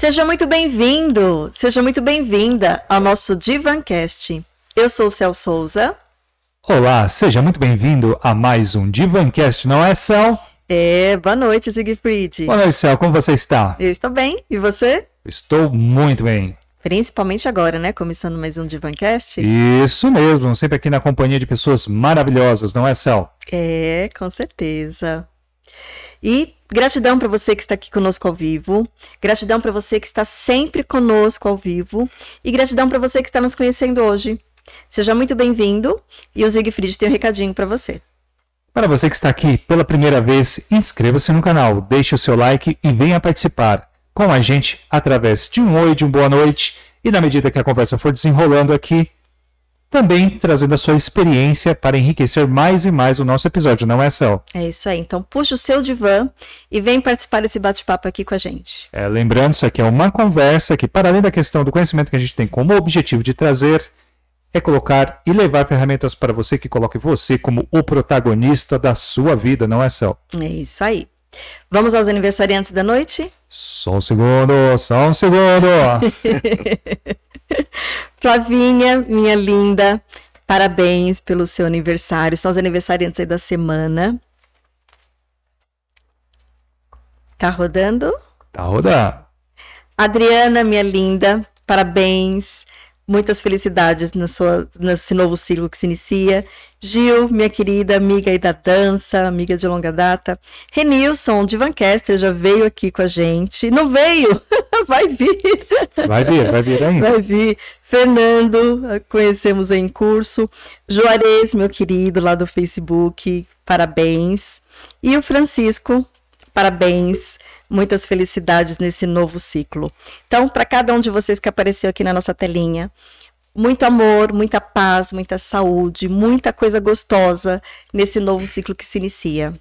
Seja muito bem-vindo, seja muito bem-vinda ao nosso Divancast. Eu sou o Cel Souza. Olá, seja muito bem-vindo a mais um Divancast, não é, Cel? É, boa noite, Siegfried. Boa noite, Cel, como você está? Eu estou bem, e você? Estou muito bem. Principalmente agora, né? Começando mais um Divancast. Isso mesmo, sempre aqui na companhia de pessoas maravilhosas, não é, Cel? É, com certeza. E gratidão para você que está aqui conosco ao vivo. Gratidão para você que está sempre conosco ao vivo. E gratidão para você que está nos conhecendo hoje. Seja muito bem-vindo. E o Siegfried tem um recadinho para você. Para você que está aqui pela primeira vez, inscreva-se no canal, deixe o seu like e venha participar com a gente através de um oi, de um boa noite. E na medida que a conversa for desenrolando aqui, também trazendo a sua experiência para enriquecer mais e mais o nosso episódio, não é, Cel? É isso aí. Então puxa o seu divã e vem participar desse bate-papo aqui com a gente. É, lembrando, isso aqui é uma conversa que, para além da questão do conhecimento que a gente tem como objetivo de trazer, é colocar e levar ferramentas para você que coloque você como o protagonista da sua vida, não é, Cel? É isso aí. Vamos aos aniversariantes da noite? Só um segundo, só um segundo. Flavinha, minha linda, parabéns pelo seu aniversário. São os aniversariantes aí da semana. Tá rodando? Tá rodando. Adriana, minha linda, parabéns. Muitas felicidades na sua, nesse novo ciclo que se inicia. Gil, minha querida amiga aí da dança, amiga de longa data. Renilson, de Vancaster, já veio aqui com a gente. Não veio? vai vir. Vai vir, vai vir ainda. Vai vir. Fernando, conhecemos em curso. Juarez, meu querido, lá do Facebook, parabéns. E o Francisco, parabéns. Muitas felicidades nesse novo ciclo. Então, para cada um de vocês que apareceu aqui na nossa telinha, muito amor, muita paz, muita saúde, muita coisa gostosa nesse novo ciclo que se inicia.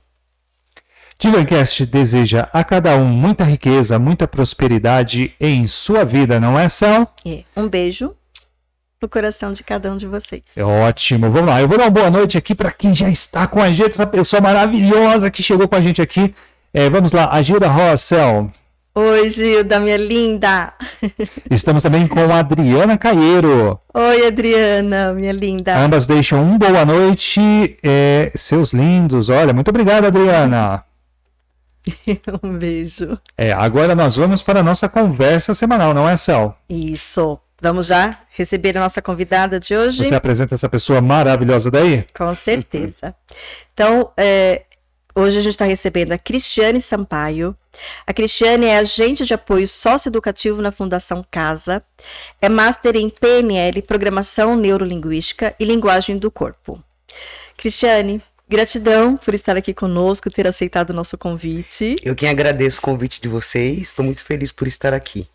Divancast deseja a cada um muita riqueza, muita prosperidade em sua vida, não é, Sal? É. Um beijo no coração de cada um de vocês. É ótimo. Vamos lá. Eu vou dar uma boa noite aqui para quem já está com a gente, essa pessoa maravilhosa que chegou com a gente aqui. É, vamos lá, a Gilda Rossel. Oi, Gilda, minha linda. Estamos também com a Adriana Caeiro. Oi, Adriana, minha linda. Ambas deixam um boa noite. É, seus lindos. Olha, muito obrigado, Adriana. um beijo. É, agora nós vamos para a nossa conversa semanal, não é, Cel? Isso. Vamos já receber a nossa convidada de hoje? Você apresenta essa pessoa maravilhosa daí? Com certeza. Então, é, Hoje a gente está recebendo a Cristiane Sampaio. A Cristiane é agente de apoio socioeducativo na Fundação Casa, é master em PNL, Programação Neurolinguística e Linguagem do Corpo. Cristiane, gratidão por estar aqui conosco, ter aceitado o nosso convite. Eu quem agradeço o convite de vocês, estou muito feliz por estar aqui.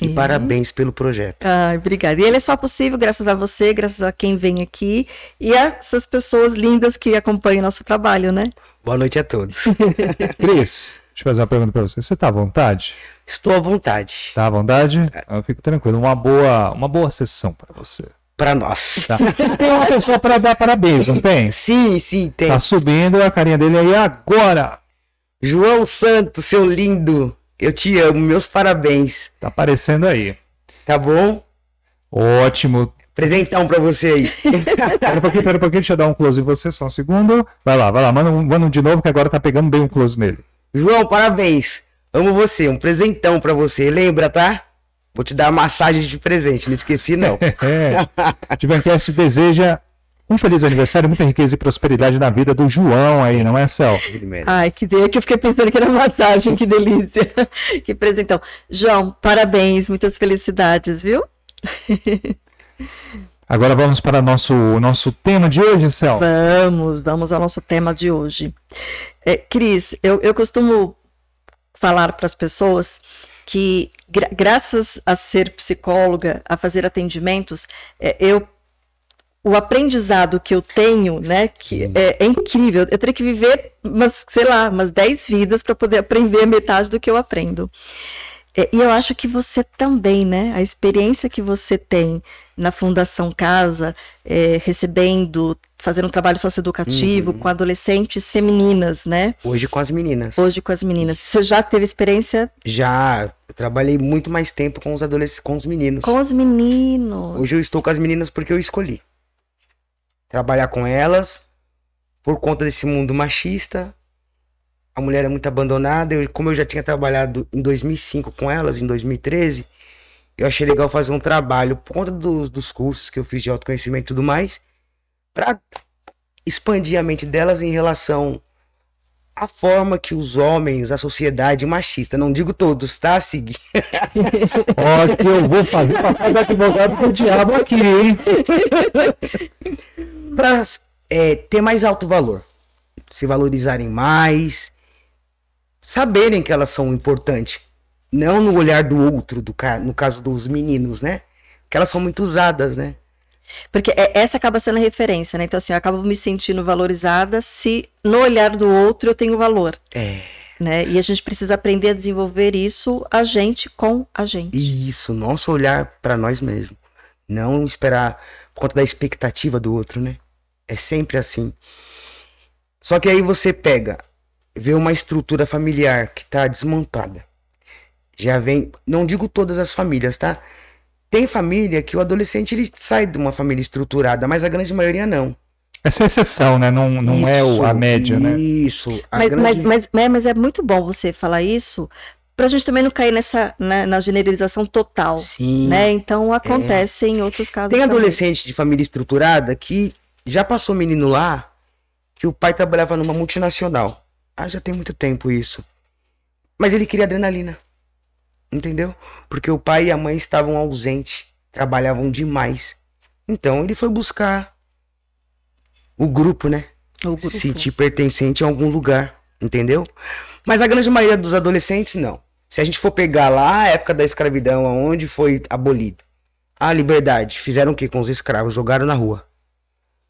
E é. parabéns pelo projeto. Ah, obrigada. E ele é só possível graças a você, graças a quem vem aqui e a essas pessoas lindas que acompanham nosso trabalho, né? Boa noite a todos. Cris, deixa eu fazer uma pergunta para você. Você está à vontade? Estou à vontade. Está à vontade? Eu fico tranquilo. Uma boa, uma boa sessão para você. Para nós. Tá. Tem uma pessoa para dar parabéns, não tem? Sim, sim, tem. Tá subindo a carinha dele aí agora. João Santos, seu lindo. Eu te amo, meus parabéns. Tá aparecendo aí. Tá bom? Ótimo. Presentão pra você aí. pera um pouquinho, pera um pouquinho, deixa eu dar um close em você, só um segundo. Vai lá, vai lá, manda um, manda um de novo que agora tá pegando bem um close nele. João, parabéns. Amo você, um presentão pra você. Lembra, tá? Vou te dar uma massagem de presente, não esqueci não. é. Tivencast deseja um feliz aniversário, muita riqueza e prosperidade na vida do João aí, não é, Cel? Ai, que delícia, que eu fiquei pensando que era massagem, que delícia. que presentão. João, parabéns, muitas felicidades, viu? Agora vamos para o nosso, nosso tema de hoje, Cel. Vamos, vamos ao nosso tema de hoje. É, Cris, eu, eu costumo falar para as pessoas que, gra graças a ser psicóloga, a fazer atendimentos, é, eu o aprendizado que eu tenho, né, que é, é, incrível. Eu teria que viver, umas, sei lá, umas 10 vidas para poder aprender metade do que eu aprendo. É, e eu acho que você também, né? A experiência que você tem na Fundação Casa, é, recebendo, fazendo um trabalho socioeducativo Uhum. com adolescentes femininas, né? Hoje com as meninas. Hoje com as meninas. Você já teve experiência Já eu trabalhei muito mais tempo com os adolescentes, com os meninos. com os meninos? Hoje eu estou com as meninas porque eu escolhi. Trabalhar com elas por conta desse mundo machista. A mulher é muito abandonada. Eu, como eu já tinha trabalhado em 2005 com elas, em 2013, eu achei legal fazer um trabalho por conta dos, dos cursos que eu fiz de autoconhecimento e tudo mais, para expandir a mente delas em relação à forma que os homens, a sociedade machista, não digo todos, tá, Sig? Ó, que eu vou fazer papel do advogado do diabo aqui, hein? para ter mais alto valor, se valorizarem mais, saberem que elas são importantes, não no olhar do outro, do ca- no caso dos meninos, né? Que elas são muito usadas, né? Porque é- essa acaba sendo a referência, né? Então, assim, eu acabo me sentindo valorizada se no olhar do outro eu tenho valor, É. né? E a gente precisa aprender a desenvolver isso a gente com a gente. Isso, nosso olhar para nós mesmos. Não esperar por conta da expectativa do outro, né? É sempre assim. Só que aí você pega, vê uma estrutura familiar que tá desmontada. Já vem, não digo todas as famílias, tá? Tem família que o adolescente ele sai de uma família estruturada, mas a grande maioria não. Essa é a exceção, né? Não, não é o, a Isso, média, né? Isso. a Mas, grande- mas, mas, mas- é muito bom você falar isso para a gente também não cair nessa na, na generalização total, Sim. né? Então acontece em outros casos. Tem também. adolescente de família estruturada que já passou menino lá que o pai trabalhava numa multinacional. Ah, já tem muito tempo isso. Mas ele queria adrenalina. Entendeu? Porque o pai e a mãe estavam ausentes, trabalhavam demais. Então ele foi buscar o grupo, né? O Se grupo. sentir pertencente a algum lugar, entendeu? Mas a grande maioria dos adolescentes não. Se a gente for pegar lá a época da escravidão, aonde foi abolido a liberdade, fizeram o que com os escravos? Jogaram na rua.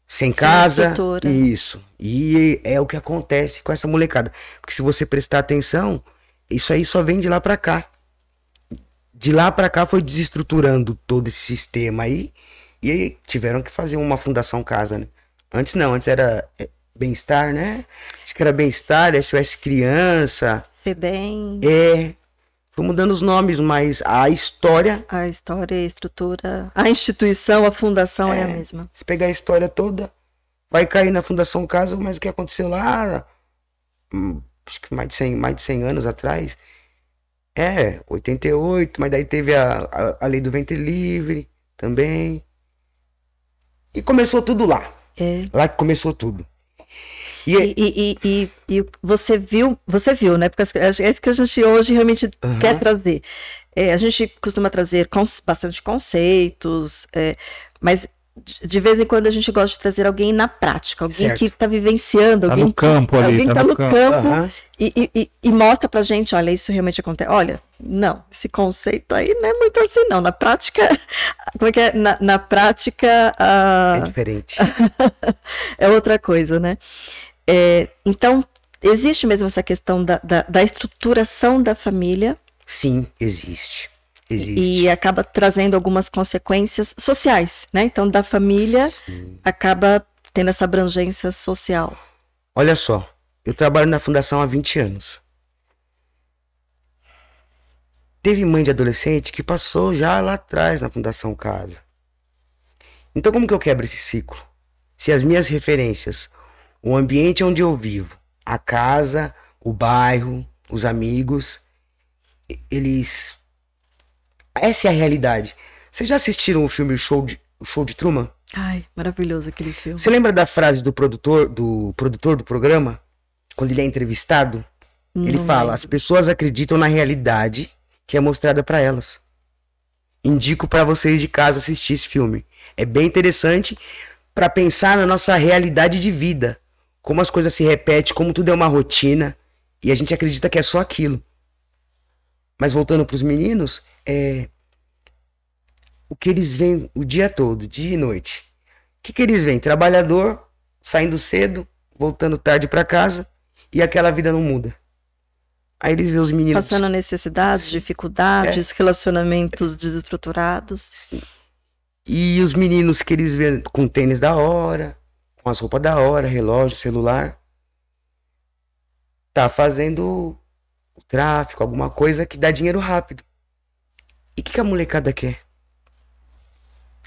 Sem casa. estrutura. Isso. E é o que acontece com essa molecada. Porque se você prestar atenção, isso aí só vem de lá pra cá. De lá pra cá foi desestruturando todo esse sistema aí. E aí tiveram que fazer uma fundação casa, né? Antes não, antes era é, bem-estar, né? Acho que era bem-estar, SOS criança. Febem, É. Foi mudando os nomes, mas a história, a história, a estrutura, a instituição, a fundação é, É. a mesma. se pegar a história toda, vai cair na Fundação Casa, mas o que aconteceu lá, hum, acho que mais de 100, mais de 100 anos atrás, é, 88, mas daí teve a, a, a lei do ventre livre também. E começou tudo lá. É. Lá que começou tudo. E, E, e, e, e, você viu, você viu, né? Porque é isso que a gente hoje realmente Aham. quer trazer. É, a gente costuma trazer cons- bastante conceitos, é, mas de vez em quando a gente gosta de trazer alguém na prática, alguém Certo. que está vivenciando, Tá alguém no campo que, ali, alguém tá que tá no no campo. campo, Aham. e, e, e- mostra pra gente, olha, isso realmente acontece. Olha, não, esse conceito aí não é muito assim, não. Na prática, como é que é? Na, na prática, ah, é diferente. é outra coisa, né? É, então, existe mesmo essa questão da, da, da estruturação da família Sim, existe. Existe. e acaba trazendo algumas consequências sociais, né? Então, da família Sim. acaba tendo essa abrangência social. Olha só, eu trabalho na fundação há 20 anos. Teve mãe de adolescente que passou já lá atrás na Fundação Casa. Então como que eu quebro esse ciclo? Se as minhas referências, o ambiente onde eu vivo, a casa, o bairro, os amigos, eles essa é a realidade. Vocês já assistiram o filme Show de, Show de Truman? Ai, maravilhoso aquele filme. Você lembra da frase do produtor do produtor do programa quando ele é entrevistado? Ele Não fala: lembro. as pessoas acreditam na realidade que é mostrada pra elas. Indico pra vocês de casa assistir esse filme. É bem interessante pra pensar na nossa realidade de vida, como as coisas se repetem, como tudo é uma rotina e a gente acredita que é só aquilo. Mas voltando pros meninos, é o que eles veem o dia todo, dia e noite. O que, que eles veem? Trabalhador saindo cedo, voltando tarde pra casa e aquela vida não muda. Aí eles vê os meninos. Passando necessidades, dificuldades, relacionamentos desestruturados. Sim. E os meninos que eles vê com tênis da hora, com as roupas da hora, relógio, celular. Tá fazendo o tráfico, alguma coisa que dá dinheiro rápido. E o que, que a molecada quer?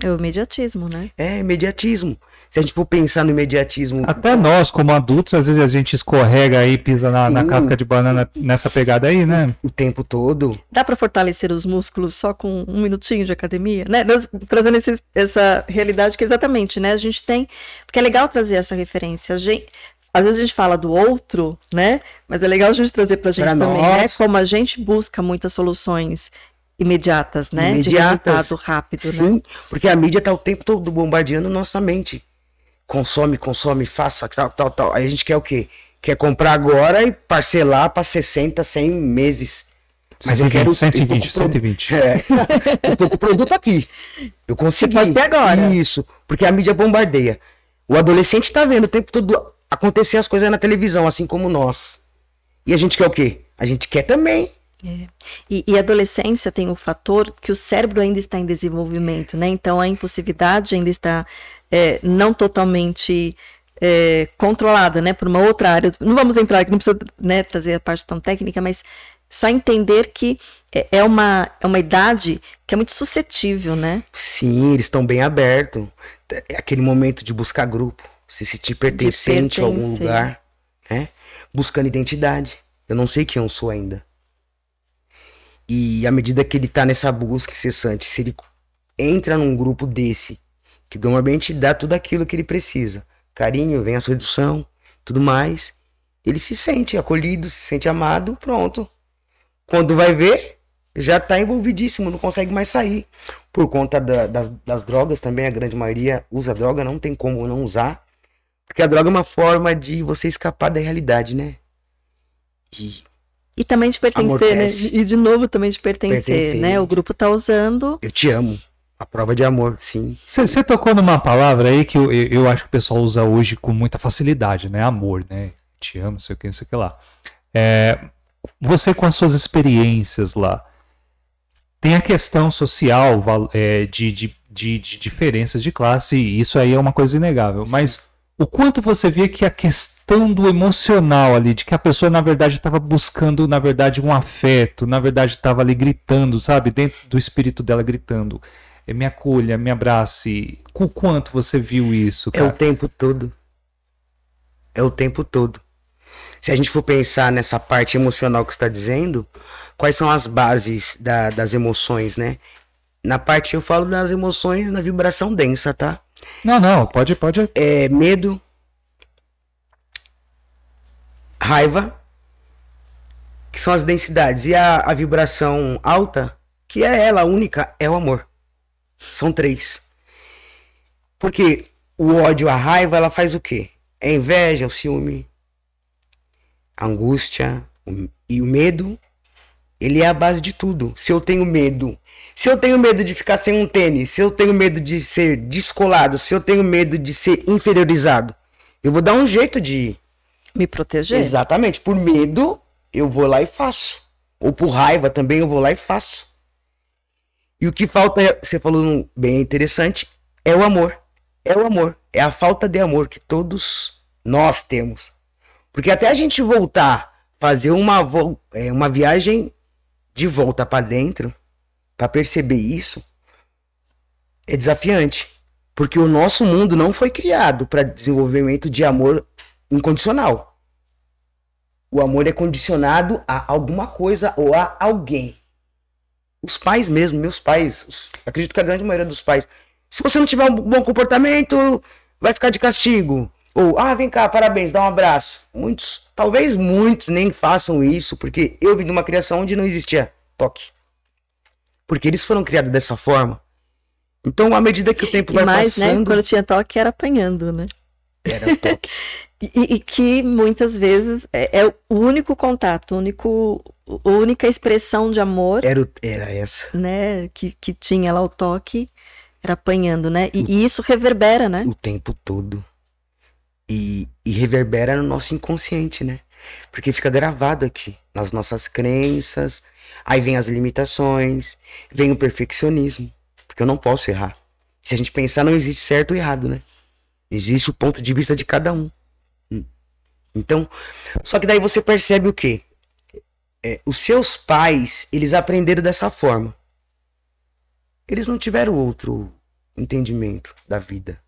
É o imediatismo, né? É, imediatismo. Se a gente for pensar no imediatismo. Até nós, como adultos, às vezes a gente escorrega aí, pisa na, na casca de banana nessa pegada aí, né? O tempo todo. Dá para fortalecer os músculos só com um minutinho de academia, né? Nós, trazendo esse- essa realidade que exatamente, né? A gente tem, porque é legal trazer essa referência. A gente, às vezes a gente fala do outro, né? Mas é legal a gente trazer pra gente Pra também, né? nós. Como a gente busca muitas soluções imediatas, né? De Imediatas. resultado rápido, né? Sim, porque a mídia tá o tempo todo bombardeando nossa mente. Consome, consome, faça, tal, tal, tal. Aí a gente quer o quê? Quer comprar agora e parcelar para 60, 100 meses. Mas eu quero. 120, eu tô com o pro- 120. É. eu tô com o produto aqui. Eu consegui. pode ter agora. Isso. Porque a mídia bombardeia. O adolescente tá vendo o tempo todo acontecer as coisas na televisão, assim como nós. E a gente quer o quê? A gente quer também. E, e a adolescência tem o fator que o cérebro ainda está em desenvolvimento, né? Então a impulsividade ainda está é, não totalmente é, controlada, né? Por uma outra área. Não vamos entrar aqui, não precisa né, trazer a parte tão técnica, mas só entender que é, é uma, é uma idade que é muito suscetível, né? Sim, eles estão bem abertos. É aquele momento de buscar grupo, se sentir pertencente a algum lugar, né? Buscando identidade. Eu não sei quem eu sou ainda. E à medida que ele tá nessa busca incessante, se ele entra num grupo desse, que normalmente dá tudo aquilo que ele precisa, carinho, vem a sedução, tudo mais, ele se sente acolhido, se sente amado, pronto. Quando vai ver, já tá envolvidíssimo, não consegue mais sair por conta da- das, das drogas também, a grande maioria usa droga, não tem como não usar. Porque a droga é uma forma de você escapar da realidade, né? E E também de pertencer, né? E de novo também de pertencer, Pertencer. né? O grupo tá usando. eu te amo. A prova de amor, sim. Você tocou numa palavra aí que eu, eu acho que o pessoal usa hoje com muita facilidade, né? Amor, né? Te amo, não sei o que, não sei o que lá. É, você com as suas experiências lá, tem a questão social é, de, de, de, de diferenças de classe, e isso aí é uma coisa inegável. Mas o quanto você via que a questão do emocional ali, de que a pessoa na verdade estava buscando, na verdade, um afeto, na verdade estava ali gritando, sabe? Dentro do espírito dela gritando. "Eh, Me acolha, me abrace. Com quanto você viu isso, É o cara? tempo todo. É o tempo todo. Se a gente for pensar nessa parte emocional que você está dizendo, quais são as bases da- das emoções, né? Na parte eu falo das emoções na vibração densa, tá? Não, não, pode, pode. é medo, raiva, que são as densidades, e a, a vibração alta, que é ela, única, é o amor. São três. Porque o ódio, a raiva, ela faz o quê? É inveja, o ciúme, a angústia o- e o medo. Ele é a base de tudo. Se eu tenho medo, se eu tenho medo de ficar sem um tênis, se eu tenho medo de ser descolado, se eu tenho medo de ser inferiorizado, eu vou dar um jeito de Me proteger? Exatamente. Por medo, eu vou lá e faço. Ou por raiva também, eu vou lá e faço. E o que falta, é- você falou bem interessante, é o amor. É o amor. É a falta de amor que todos nós temos. Porque até a gente voltar, fazer uma, é, uma viagem de volta para dentro, para perceber isso, é desafiante. Porque o nosso mundo não foi criado para desenvolvimento de amor incondicional. O amor é condicionado a alguma coisa ou a alguém. Os pais mesmo, meus pais, os- acredito que a grande maioria dos pais, se você não tiver um bom comportamento, vai ficar de castigo. Ou, ah, vem cá, parabéns, dá um abraço. Muitos, talvez muitos nem façam isso, porque eu vim de uma criação onde não existia toque. Porque eles foram criados dessa forma. Então, à medida que o tempo E vai mais, né? passando, Quando tinha toque era apanhando, né? era o toque. E, e que muitas vezes é, é o único contato, o único, a única expressão de amor, Era, o- era essa. né? Que, que tinha lá o toque, era apanhando, né? E, e isso reverbera, né? o tempo todo. E, e reverbera no nosso inconsciente, né? Porque fica gravado aqui, nas nossas crenças. Aí vem as limitações, vem o perfeccionismo. Porque eu não posso errar. Se a gente pensar, não existe certo ou errado, né? Existe o ponto de vista de cada um. Hum. Então, só que daí você percebe o quê? É, os seus pais, eles aprenderam dessa forma. Eles não tiveram outro entendimento da vida.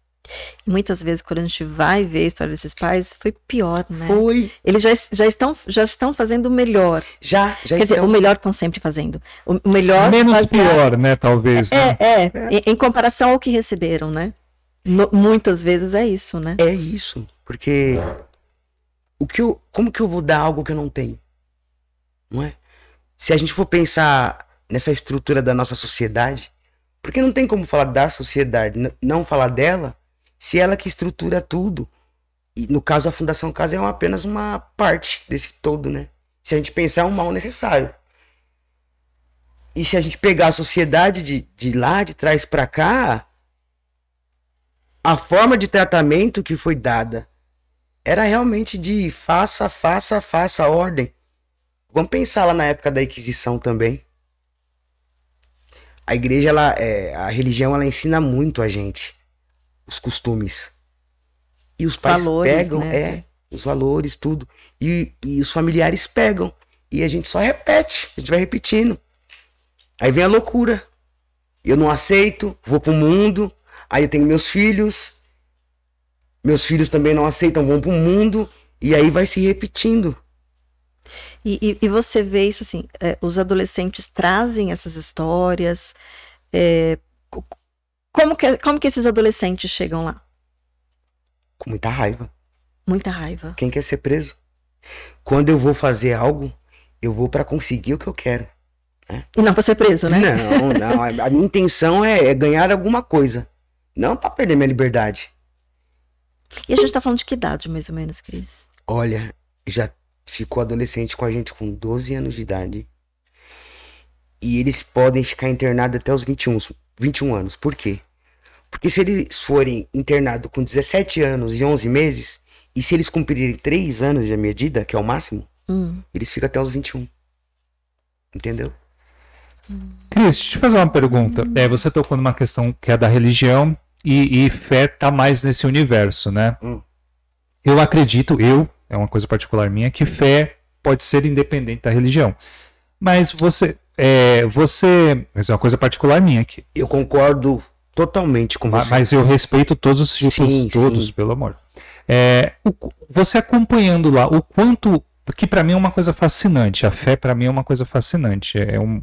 E muitas vezes, quando a gente vai ver a história desses pais, foi pior, né? Foi. Eles já, já, estão, já estão fazendo o melhor. Já, já Quer dizer, o melhor estão sempre fazendo. O melhor. Menos pior, né? Talvez. né? É, é, Em, em comparação ao que receberam, né? No- muitas vezes é isso, né? É isso. Porque o que eu, como que eu vou dar algo que eu não tenho? Não é? Se a gente for pensar nessa estrutura da nossa sociedade, porque não tem como falar da sociedade, não falar dela, se ela que estrutura tudo. E no caso a Fundação Casa é uma- apenas uma parte desse todo, né? Se a gente pensar é um mal necessário. E se a gente pegar a sociedade de, de lá, de trás pra cá, a forma de tratamento que foi dada era realmente de faça, faça, faça ordem. Vamos pensar lá na época da Inquisição também. A igreja, ela, é, a religião, ela ensina muito a gente os costumes. E os pais Valores, pegam, né? é, os valores, tudo. E, e os familiares pegam. E a gente só repete, a gente vai repetindo. Aí vem a loucura. Eu não aceito, vou pro mundo. Aí eu tenho meus filhos. Meus filhos também não aceitam, vão pro mundo. E aí vai se repetindo. E, e- e você vê isso assim, é, os adolescentes trazem essas histórias. é, como, que, como que esses adolescentes chegam lá? Com muita raiva. Muita raiva. Quem quer ser preso? Quando eu vou fazer algo, eu vou pra conseguir o que eu quero. E não pra ser preso, né? Não, não. A minha intenção é, é ganhar alguma coisa. Não pra perder minha liberdade. E a gente tá falando de que idade, mais ou menos, Cris? Olha, já ficou adolescente com a gente com 12 anos de idade. E eles podem ficar internados até os 21, 21 anos. Por quê? Porque se eles forem internados com 17 anos e 11 meses, e se eles cumprirem 3 anos de medida, que é o máximo, Hum. eles ficam até os 21. Entendeu? Cris, deixa eu te fazer uma pergunta. É, você tocou numa questão que é da religião e, e fé tá mais nesse universo, né? Hum. Eu acredito, eu, é uma coisa particular minha, que fé pode ser independente da religião. Mas você, é, você, mas é uma coisa particular minha aqui. Eu concordo totalmente com você. Mas eu respeito todos os tipos, Sim, todos, sim. pelo amor. É, o você acompanhando lá, o quanto. Porque para mim é uma coisa fascinante. A fé para mim é uma coisa fascinante. É um-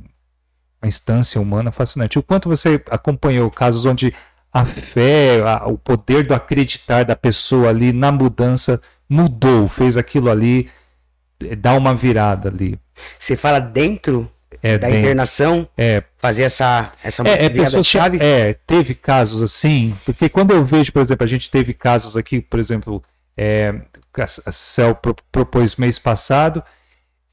uma instância humana fascinante. O quanto você acompanhou casos onde a fé, a- o poder do acreditar da pessoa ali na mudança mudou, fez aquilo ali eh, dar uma virada ali. Você fala dentro É, da bem- internação, é, fazer essa, essa É, é pessoas chave? é, teve casos assim, porque quando eu vejo, por exemplo, a gente teve casos aqui, por exemplo, é, a Cel pro- propôs mês passado,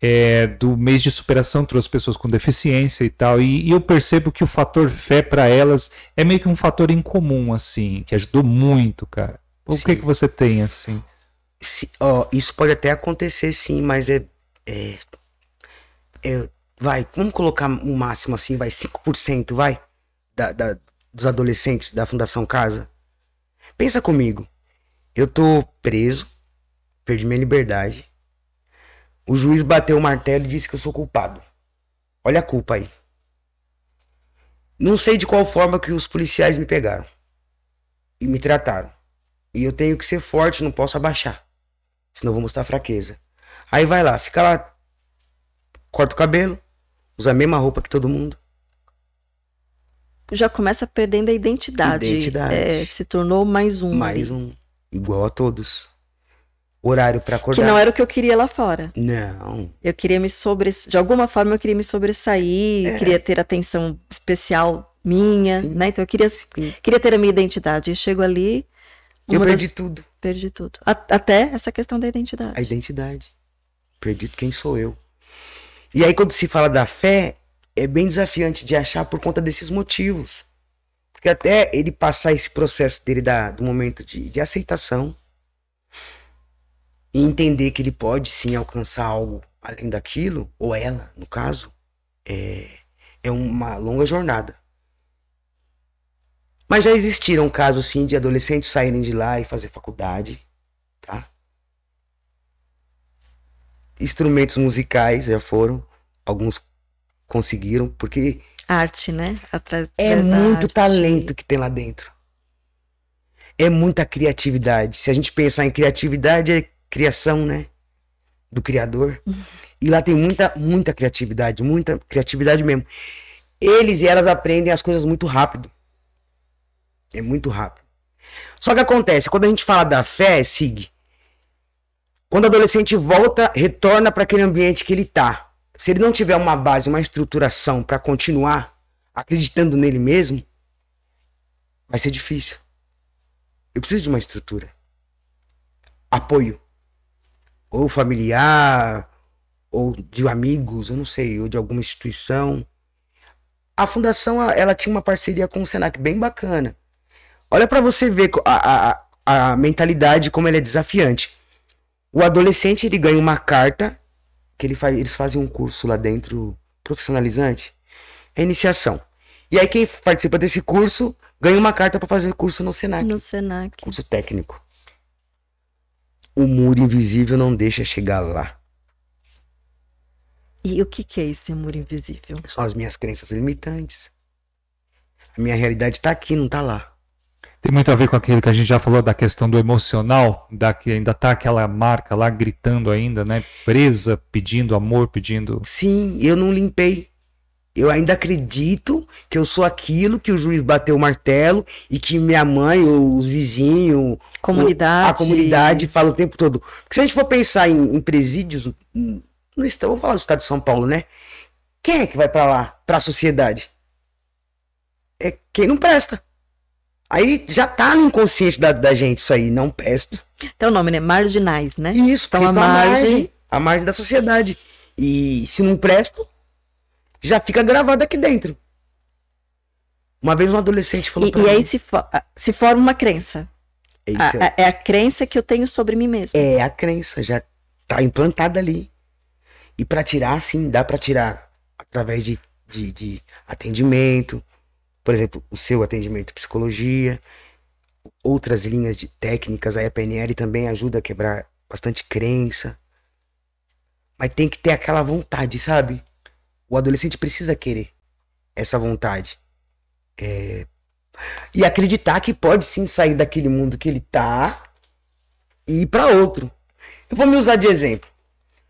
é, do mês de superação, trouxe pessoas com deficiência e tal, e, e eu percebo que o fator fé para elas é meio que um fator incomum, assim, que ajudou muito, cara. O Sim. que, que você tem, assim? Se- ó, isso pode até acontecer sim, mas é, é, é- Vai, vamos colocar um máximo assim, vai, 5%, vai, da, da- dos adolescentes da Fundação Casa. Pensa comigo, eu tô preso, perdi minha liberdade, o juiz bateu o martelo e disse que eu sou culpado. Olha a culpa aí. Não sei de qual forma que os policiais me pegaram e me trataram. E eu tenho que ser forte, não posso abaixar. Senão vou mostrar fraqueza. Aí vai lá, fica lá, corta o cabelo, usa a mesma roupa que todo mundo. Já começa perdendo a identidade. Identidade. É, se tornou mais um. Mais um, igual a todos. Horário pra Que acordar. não era o que eu queria lá fora. Não. Eu queria me sobre, de alguma forma eu queria me sobressair, É. queria ter atenção especial minha, Sim. né? Então eu queria, Sim. queria ter a minha identidade. E chego ali, Eu perdi das- tudo. perdi tudo. A- até essa questão da identidade. A identidade. Perdi quem sou eu. E aí, quando se fala da fé, é bem desafiante de achar por conta desses motivos. Porque até ele passar esse processo dele da, do momento de, de aceitação, e entender que ele pode sim alcançar algo além daquilo, ou ela, no caso, é, é uma longa jornada. Mas já existiram casos sim de adolescentes saírem de lá e fazer faculdade, tá? Instrumentos musicais já foram, alguns conseguiram, porque Arte, né? Atrás, é muito arte. talento que tem lá dentro. É muita criatividade. Se a gente pensar em criatividade, é criação, né? Do criador. E lá tem muita, muita criatividade, muita criatividade mesmo. Eles e elas aprendem as coisas muito rápido. É muito rápido. Só que acontece, quando a gente fala da fé, Sig, quando o adolescente volta, retorna para aquele ambiente que ele tá. Se ele não tiver uma base, uma estruturação para continuar acreditando nele mesmo, vai ser difícil. Eu preciso de uma estrutura. Apoio. Ou familiar, ou de amigos, eu não sei, ou de alguma instituição. A fundação, ela- tinha uma parceria com o Senac bem bacana. Olha para você ver a, a, a mentalidade, como ela é desafiante. O adolescente, ele ganha uma carta, que ele faz, eles fazem um curso lá dentro, profissionalizante, é iniciação. E aí quem participa desse curso ganha uma carta para fazer curso no Senac No Senac. curso técnico. O muro invisível não deixa chegar lá. E o que, que é esse muro invisível? São as minhas crenças limitantes. A minha realidade tá aqui, não tá lá. Tem muito a ver com aquilo que a gente já falou da questão do emocional, da que ainda tá aquela marca lá gritando ainda, né? Presa, pedindo amor, pedindo. Sim, eu não limpei. Eu ainda acredito que eu sou aquilo que o juiz bateu o martelo e que minha mãe, ou os vizinhos, Comunidade. a comunidade fala o tempo todo. Porque se a gente for pensar em, em presídios, hum, estado, vamos falar do estado de São Paulo, né? Quem é que vai pra lá, pra sociedade? É quem não presta. Aí já tá no inconsciente da, da gente isso aí, não presto. Tem o nome, né? Marginais, né? Isso, Então, porque a estão à margem- a margem da sociedade. E se não presto, já fica gravado aqui dentro. Uma vez um adolescente falou E, pra e mim. aí se, fo- se forma uma crença. é, isso, A- a- é a crença que eu tenho sobre mim mesmo. é a crença, já tá implantada ali. E pra tirar, sim, dá pra tirar através de, de, de atendimento. Por exemplo, o seu atendimento psicologia. Outras linhas de técnicas, a EPNL também ajuda a quebrar bastante crença. Mas tem que ter aquela vontade, sabe? O adolescente precisa querer essa vontade. É, E acreditar que pode sim sair daquele mundo que ele tá e ir pra outro. Eu vou me usar de exemplo.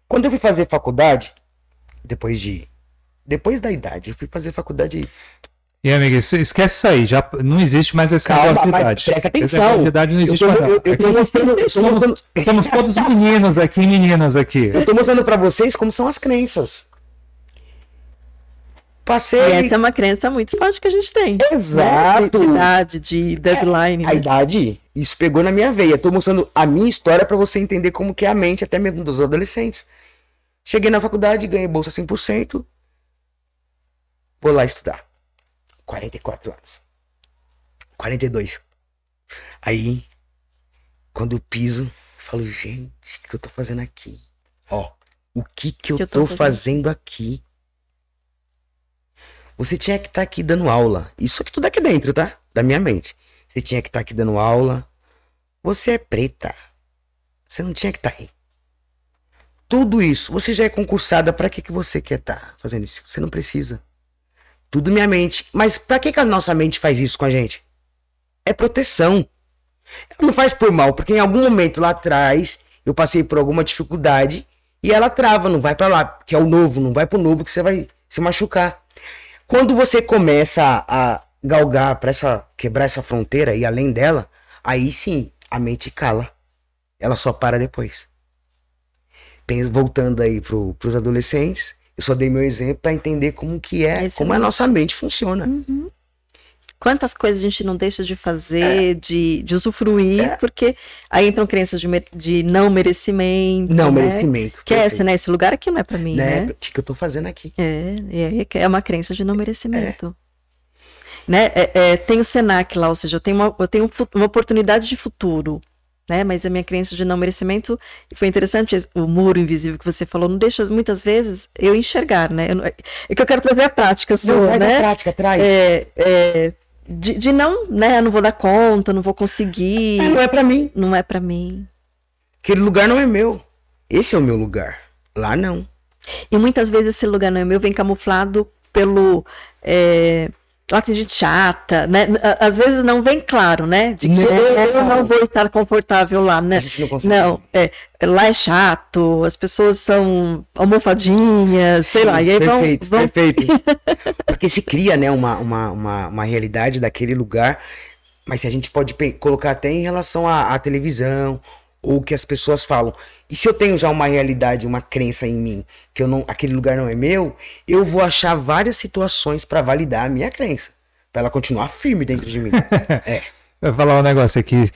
Quando eu fui fazer faculdade, depois de. Depois da idade, eu fui fazer faculdade. E amiga, es- esquece isso aí, já não existe mais esse Calma, mas presta atenção. idade não Eu existe tô, mais. eu, eu tô mostrando, eu tô mostrando, Estamos todos meninos aqui, meninas aqui. eu tô mostrando pra vocês como são as crenças. E Passei. essa é uma crença muito forte que a gente tem. Exato. Né? De idade, de deadline. A né? idade, isso pegou na minha veia. Tô mostrando a minha história pra você entender como que é a mente, até mesmo dos adolescentes. Cheguei na faculdade, ganhei bolsa 100%. Vou lá estudar. 44 anos. 42. Aí, quando eu piso, eu falo, gente, o que eu tô fazendo aqui? Ó, o que que eu, Que eu tô tô, fazendo? fazendo aqui? Você tinha que estar aqui dando aula. Isso aqui tudo aqui dentro, tá? Da minha mente. Você tinha que estar aqui dando aula. Você é preta. Você não tinha que estar aí. Tudo isso, você já é concursada, pra que que você quer estar fazendo isso? Você não precisa. Tudo minha mente. Mas pra que que a nossa mente faz isso com a gente? É proteção. Ela não faz por mal, porque em algum momento lá atrás eu passei por alguma dificuldade e ela trava, não vai pra lá, que é o novo, não vai pro novo que você vai se machucar. Quando você começa a, galgar para essa quebrar essa fronteira e além dela, aí sim a mente cala. Ela só para depois. Voltando aí pro, pros adolescentes, eu só dei meu exemplo para entender como que é, Excelente. como a nossa mente funciona. Quantas coisas a gente não deixa de fazer, de, de usufruir, porque aí entram crenças de, de não merecimento. Não, né? merecimento. Que é essa, né? Esse lugar aqui não é pra mim, né? né? O que que eu tô fazendo aqui? É, aí é uma crença de não merecimento. Né? É, é, tem o Senac lá, ou seja, eu tenho, uma, eu tenho um uma oportunidade de futuro. Né? Mas a minha crença de não merecimento foi interessante o muro invisível que você falou, não deixa muitas vezes eu enxergar, né? Eu não, é que eu quero trazer a prática sua, não, traz né? a prática, traz. É, é, de, de, não, né? Não vou dar conta, não vou conseguir. É, não é para mim. Não é para mim. Aquele lugar não é meu. Esse é o meu lugar. Lá não. E muitas vezes esse lugar não é meu, vem camuflado pelo. É, lá tem gente chata, né? Às vezes não vem claro, né? De que não, eu não vou estar confortável lá, né? A gente não consegue. Não, é, lá é chato, as pessoas são almofadinhas, Sim, sei lá. E aí perfeito, vão, vão... perfeito. Porque se cria, né, uma, uma, uma, uma realidade daquele lugar, mas a gente pode colocar até em relação à, à televisão, ou que as pessoas falam. E se eu tenho já uma realidade, uma crença em mim, que eu não, aquele lugar não é meu, eu vou achar várias situações para validar a minha crença, para ela continuar firme dentro de mim. é. Eu vou falar um negócio aqui.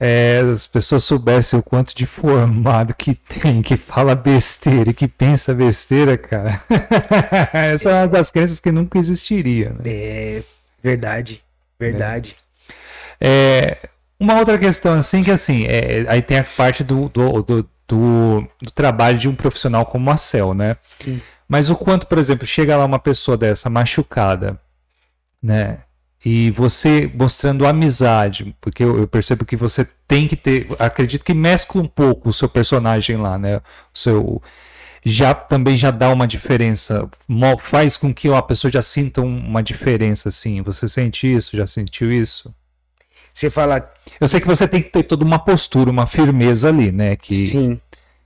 É, as pessoas soubessem o quanto de formado que tem, que fala besteira e que pensa besteira, cara. Essa é uma das crenças que nunca existiria. Né? É verdade, verdade. É. É, uma outra questão, assim, que assim, é, aí tem a parte do, do, do do, do trabalho de um profissional como a Cel, né? Sim. Mas o quanto, por exemplo, chega lá uma pessoa dessa machucada, né? E você mostrando amizade, porque eu, eu, percebo que você tem que ter, acredito que mescla um pouco o seu personagem lá, né? O seu já também já dá uma diferença, faz com que a pessoa já sinta uma diferença assim. Você sente isso? Já sentiu isso? Você fala. Eu sei que você tem que ter toda uma postura, uma firmeza ali, né? Que, Sim.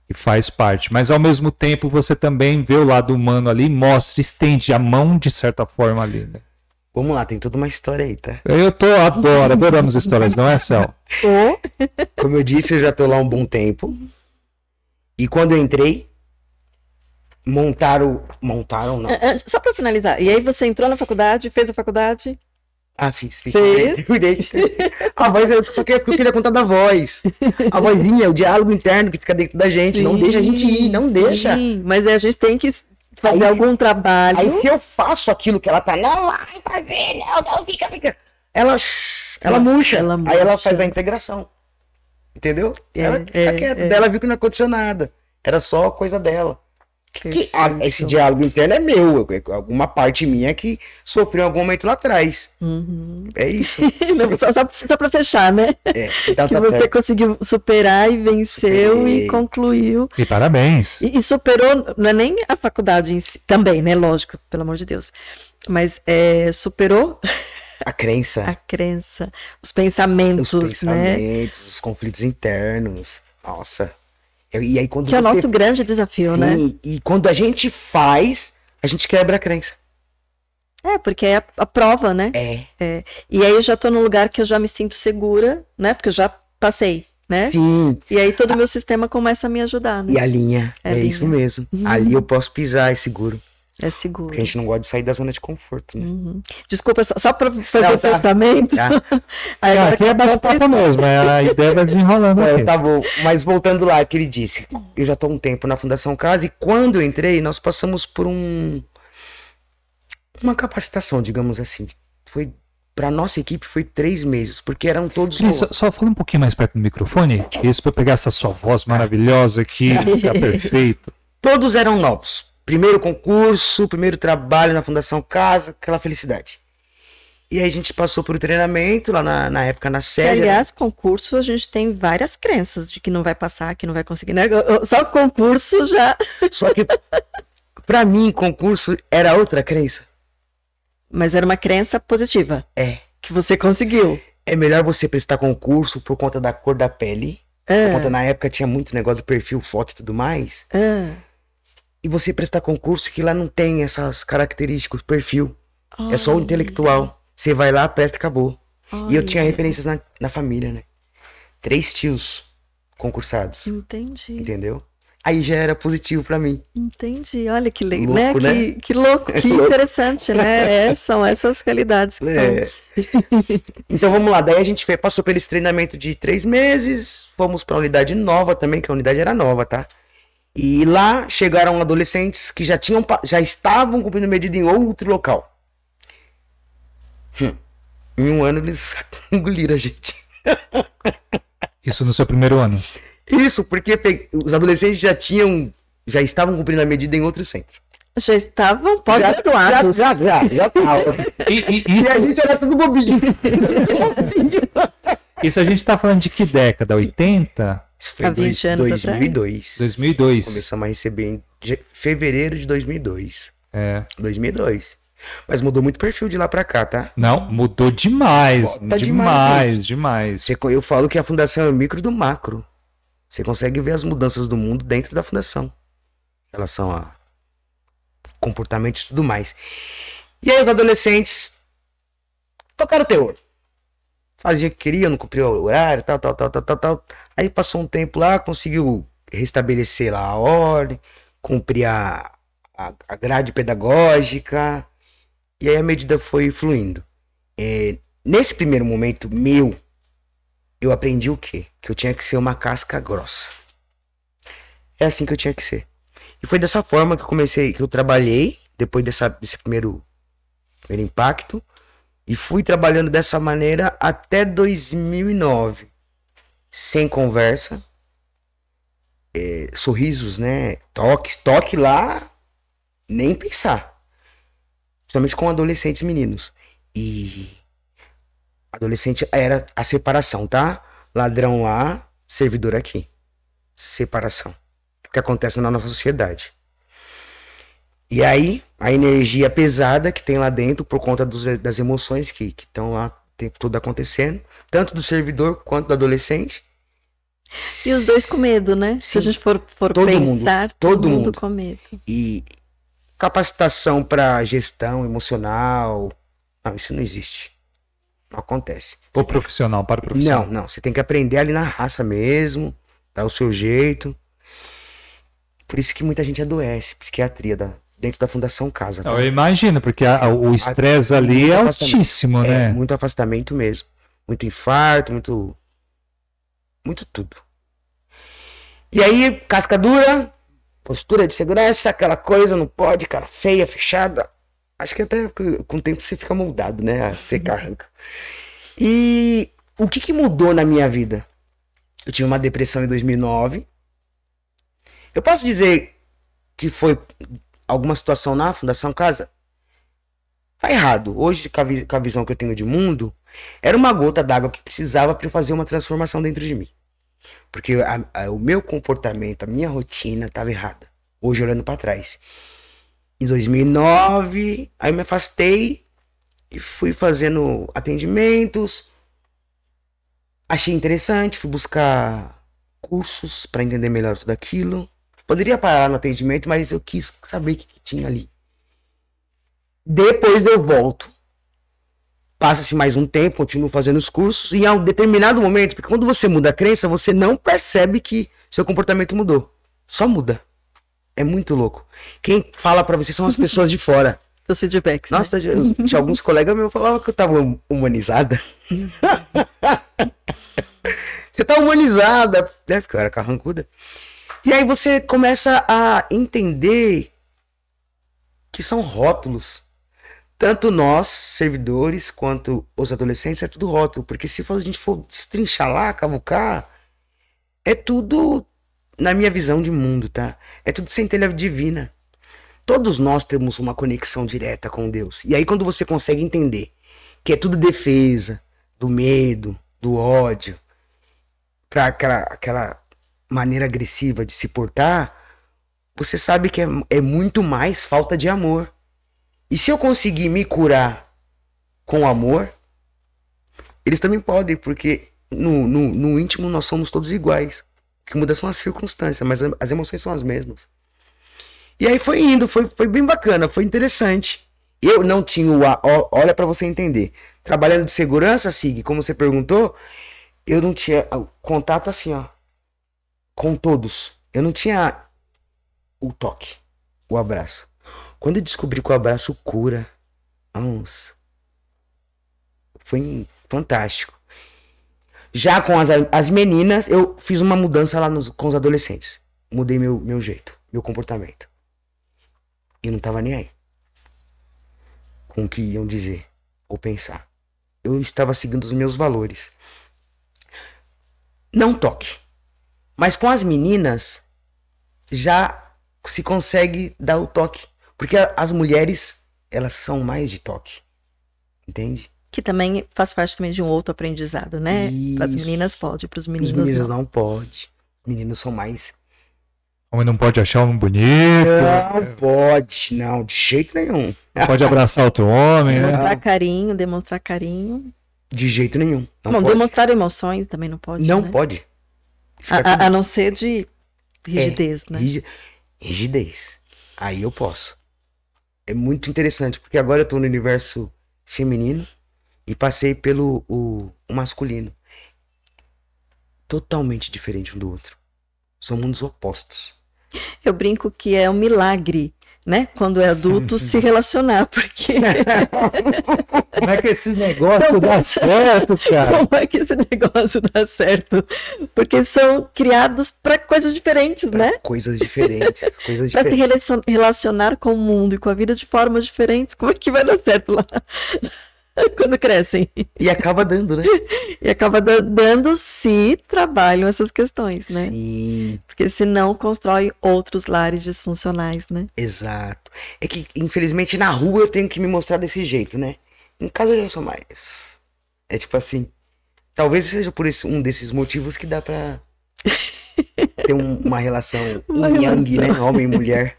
que faz parte. Mas ao mesmo tempo você também vê o lado humano ali, mostra, estende a mão de certa forma ali, né? Vamos lá, tem toda uma história aí, tá? Eu tô, adoro, adoramos histórias, não é, Céu? Como eu disse, eu já tô lá um bom tempo. E quando eu entrei, montaram. Montaram, não. É, é, só pra finalizar. E aí você entrou na faculdade, fez a faculdade? Ah, fiz, fiz. Terminei. A voz, eu só queria, eu queria contar da voz. A vozinha, o diálogo interno que fica dentro da gente. Sim, não deixa a gente ir, não sim, deixa. Mas a gente tem que fazer aí, algum trabalho. Aí se eu faço aquilo que ela tá, não, vai fazer, não, não, fica, fica. Ela, ela, ela murcha. Ela murcha. Aí ela faz a integração. Entendeu? É, ela fica é, quieta. É. Ela viu que não aconteceu nada. Era só coisa dela. Que, esse diálogo interno é meu, alguma parte minha que sofreu em algum momento lá atrás. Uhum. É isso. Não, só, só, só para fechar, né? É, então que tá você certo. conseguiu superar e venceu Superei. e concluiu. E parabéns. E, e, superou, não é nem a faculdade em si, também, né? Lógico, pelo amor de Deus. Mas é, superou. A crença. A crença. Os pensamentos, os pensamentos, né? os conflitos internos. Nossa. E aí, quando que é o nosso grande desafio, Sim, né? E quando a gente faz, a gente quebra a crença. É, porque é a, a prova, né? É. é. E aí eu já tô num lugar que eu já me sinto segura, né? Porque eu já passei, né? Sim. E aí todo o meu sistema começa a me ajudar, né? E a linha, é, é linha. isso mesmo. Uhum. Ali eu posso pisar, é seguro. É seguro. Porque a gente não gosta de sair da zona de conforto, né? Uhum. Desculpa, só, só para fazer não, o tá. tratamento. Tá. Aí, aqui é batata mesmo, é a ideia vai desenrolando é, aqui. Tá bom, mas voltando lá, que ele disse, eu já estou um tempo na Fundação Casa e quando eu entrei, nós passamos por um uma capacitação, digamos assim. Foi para nossa equipe foi três meses, porque eram todos. só, só fala um pouquinho mais perto do microfone, isso para pegar essa sua voz maravilhosa aqui, ficar perfeito. Todos eram novos primeiro concurso, primeiro trabalho na Fundação Casa, aquela felicidade. E aí a gente passou por um treinamento lá na, na época na série. Aliás, concurso a gente tem várias crenças de que não vai passar, que não vai conseguir. Né? Só concurso já. Só que para mim concurso era outra crença. Mas era uma crença positiva. É. Que você conseguiu. É melhor você prestar concurso por conta da cor da pele. É. Por conta na época tinha muito negócio do perfil, foto e tudo mais. É e você prestar concurso que lá não tem essas características, perfil. É só o intelectual. Você vai lá, presta e acabou. E eu tinha referências na, na família, né? Três tios concursados. Entendi. Entendeu? Aí já era positivo para mim. Entendi. Olha que legal, né? né? Que, que louco, que interessante, né? É, são essas realidades que é. Então vamos lá. Daí a gente foi, passou pelo treinamento de três meses, fomos para unidade nova também, que a unidade era nova, tá? E lá chegaram adolescentes que já tinham já estavam cumprindo medida em outro local. Hum. Em um ano eles engoliram a gente. Isso no seu primeiro ano. Isso, porque os adolescentes já tinham, já estavam cumprindo a medida em outro centro. Já estavam Já, pós-graduados. já, já, já tava. E, e- E a gente era tudo bobinho. isso a gente tá falando de que década? 80? Isso foi em dois- 20 anos 2002. 2002. Começamos a receber em fevereiro de 2002. É. 2002. Mas mudou muito o perfil de lá pra cá, tá? Não, mudou demais. Bota demais, demais. Você, eu falo que a fundação é o micro do macro. Você consegue ver as mudanças do mundo dentro da fundação. Em relação a comportamentos e tudo mais. E aí os adolescentes tocaram o terror. Fazia o que queria, não cumpriu o horário, tal, tal, tal, tal, tal, tal. Aí passou um tempo lá, conseguiu restabelecer lá a ordem, cumprir a, a, a grade pedagógica. E aí a medida foi fluindo. É, nesse primeiro momento meu, eu aprendi o quê? Que eu tinha que ser uma casca grossa. É assim que eu tinha que ser. E foi dessa forma que eu comecei, que eu trabalhei, depois dessa, desse primeiro, primeiro impacto, e fui trabalhando dessa maneira até 2009. Sem conversa, é, sorrisos, né? Toques, toque lá, nem pensar. Principalmente com adolescentes meninos. E adolescente era a separação, tá? Ladrão lá, servidor aqui. Separação. O que acontece na nossa sociedade. E aí, a energia pesada que tem lá dentro, por conta dos- das emoções que estão lá o tempo todo acontecendo, tanto do servidor quanto do adolescente. E os dois com medo, né? Se a Sim. gente for, for Todo pensar, mundo, todo, todo mundo, mundo. com medo. E capacitação para gestão emocional. Não, isso não existe. Não acontece. O profissional para o profissional. Não, não. Você tem que aprender ali na raça mesmo, dar o seu jeito. Por isso que muita gente adoece, psiquiatria da, dentro da Fundação Casa. tá? Eu imagino, porque a- o estresse ali é altíssimo, É, né? muito afastamento mesmo. Muito infarto, muito. Muito tudo. E aí, casca dura, postura de segurança, aquela coisa, não pode, cara feia, fechada. Acho que até com o tempo você fica moldado, né? A secar arranca. E o que, que mudou na minha vida? Eu tive uma depressão em 2009. Eu posso dizer que foi alguma situação na Fundação Casa? Tá errado. Hoje, com a, visão que eu tenho de mundo, era uma gota d'água que precisava para fazer uma transformação dentro de mim. Porque a- a- o meu comportamento, a minha rotina estava errada. Hoje, olhando para trás. Em 2009, aí me afastei e fui fazendo atendimentos. Achei interessante, fui buscar cursos para entender melhor tudo aquilo. Poderia parar no atendimento, mas eu quis saber o que, que tinha ali. Depois eu volto. Passa-se mais um tempo, continuo fazendo os cursos, e a um determinado momento, porque quando você muda a crença, você não percebe que seu comportamento mudou. Só muda. É muito louco. Quem fala pra você são as pessoas de fora. Os feedbacks. né? Nossa, eu- tinha alguns colegas meus que falavam que eu tava hum- humanizada. você tá humanizada, né? Porque eu era carrancuda. E aí você começa a entender que são rótulos. Tanto nós, servidores, quanto os adolescentes, é tudo rótulo. Porque se a gente for destrinchar lá, cavucar, é tudo, na minha visão de mundo, tá? É tudo centelha divina. Todos nós temos uma conexão direta com Deus. E aí, quando você consegue entender que é tudo defesa do medo, do ódio, para aquela, aquela maneira agressiva de se portar, você sabe que é, é muito mais falta de amor. E se eu conseguir me curar com amor, eles também podem, porque no, no, no íntimo nós somos todos iguais. O que muda são as circunstâncias, mas as emoções são as mesmas. E aí foi indo, foi, foi bem bacana, foi interessante. Eu não tinha o. Olha pra você entender. Trabalhando de segurança, Sig, como você perguntou, eu não tinha o contato assim, ó. Com todos. Eu não tinha o toque, o abraço. Quando eu descobri que o abraço cura, nossa. Foi fantástico. Já com as, as meninas, eu fiz uma mudança lá nos- com os adolescentes. Mudei meu, meu jeito, meu comportamento. E não tava nem aí. Com o que iam dizer ou pensar. Eu estava seguindo os meus valores. não toque. Mas com as meninas, já se consegue dar o toque. Porque as mulheres, elas são mais de toque. Entende? Que também faz parte também de um outro aprendizado, né? Para as meninas pode, para os Os meninos meninos não. não pode. Os meninos são mais. Homem não pode achar um bonito, Não pode, não, de jeito nenhum. não pode abraçar outro homem, né? Demonstrar carinho, demonstrar carinho. De jeito nenhum. Não Bom, pode. demonstrar emoções também não pode. Não né? pode. A, a- não ser de rigidez, né? Rigi- Rigidez. Aí eu posso. É muito interessante, porque agora eu tô no universo feminino e passei pelo o, o masculino. Totalmente diferente um do outro. São mundos opostos. Eu brinco que é um milagre, né? Quando é adulto, se relacionar, porque Como é que esse negócio dá certo, cara? como é que esse negócio dá certo? Porque são criados para coisas diferentes, né? Coisas diferentes. coisas Para se diferentes. relacion- relacionar com o mundo e com a vida de formas diferentes, como é que vai dar certo lá? Quando crescem. E acaba dando, né? E acaba da- dando se trabalham essas questões, né? Sim, Porque senão constrói outros lares disfuncionais, né? exato. É que, infelizmente, na rua eu tenho que me mostrar desse jeito, né? Em casa eu já sou mais. É tipo assim. Talvez seja por esse, um desses motivos que dá pra ter um- uma relação Uma yang, né? relação. Homem e mulher.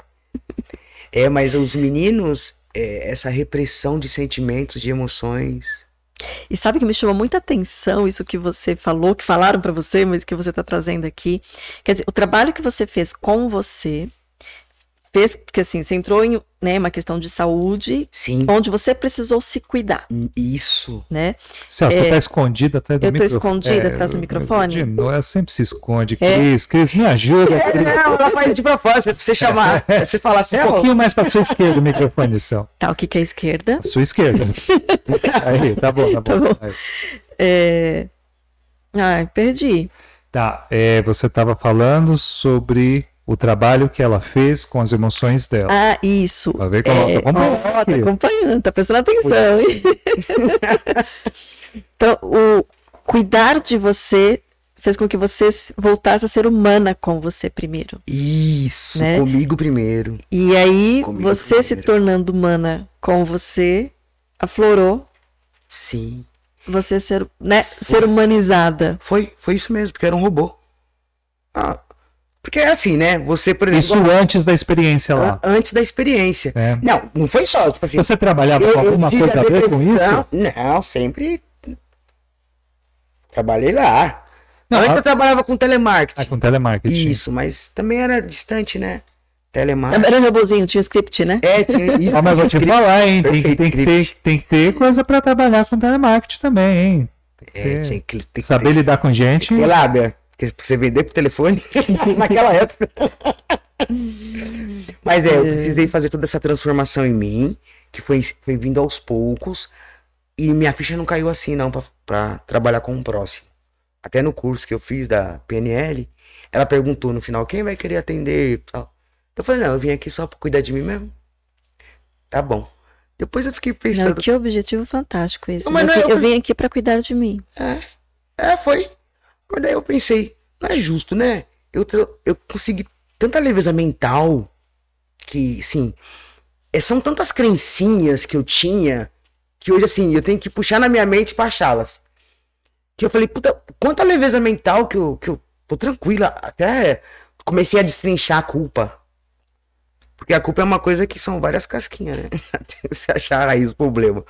É, mas os meninos, é, essa repressão de sentimentos, de emoções. E sabe que me chamou muita atenção isso que você falou, que falaram pra você, mas que você está trazendo aqui. Quer dizer, o trabalho que você fez com você, fez, porque assim, você entrou em né, uma questão de saúde, Sim, onde você precisou se cuidar, isso. né? Celso, tu tá escondida atrás do eu tô microfone. escondida atrás do microfone? De novo, ela sempre se esconde. É. Cris, Cris, me ajuda. É, Cris. não, ela faz de propósito, é pra você chamar, é pra você falar assim, Um ó, pouquinho mais pra sua esquerda o microfone, Cel. Tá, o que, que é a esquerda? A sua esquerda. Aí, tá bom, tá bom. Tá bom. É... Ai, perdi. Tá, é, você estava falando sobre o trabalho que ela fez com as emoções dela. Ah, isso. Pra ver como ela tá acompanhando ó, tá acompanhando, tá prestando atenção, hein? então, o cuidar de você fez com que você se- voltasse a ser humana com você primeiro. isso, Né? comigo primeiro. E aí, Comigo você se primeiro. tornando humana com você, aflorou Sim. você ser, né, ser humanizada. Foi, foi isso mesmo, porque era um robô. Ah, porque é assim, né? Você, por Isso exemplo, antes da experiência lá. an- antes da experiência. É. Não, não foi só, tipo assim. Você trabalhava com alguma coisa a ver com isso? Não, sempre trabalhei lá. Não, Antes a- eu trabalhava com telemarketing. Ah, com telemarketing. Isso, mas também era distante, né? Telemarketing. Era um robozinho, tinha script, né? É, tinha isso. Ah, mas vou te falar, hein? Tem que, tem, que ter, tem que ter coisa pra trabalhar com telemarketing também, hein? É, tinha que, tem que Saber ter, lidar com gente. ter lábia. Porque você vender por telefone naquela época. Mas é, eu precisei fazer toda essa transformação em mim, que foi, foi vindo aos poucos. E minha ficha não caiu assim, não, pra, pra trabalhar com o próximo. Até no curso que eu fiz da PNL, ela perguntou no final, quem vai querer atender? Tal. Eu falei, não, eu vim aqui só pra cuidar de mim mesmo. Tá bom. Depois eu fiquei Não, pensando, que objetivo fantástico esse. Não, mas eu, não é- vi- eu vim aqui pra cuidar de mim. É, foi. Mas daí eu pensei, não é justo, né? Eu, eu consegui tanta leveza mental que, assim, são tantas crencinhas que eu tinha que hoje, assim, eu tenho que puxar na minha mente pra achá-las. Que eu falei, puta, quanta leveza mental que eu, que eu tô tranquila. Até comecei a destrinchar a culpa. Porque a culpa é uma coisa que são várias casquinhas, né? Você achar raiz do problema.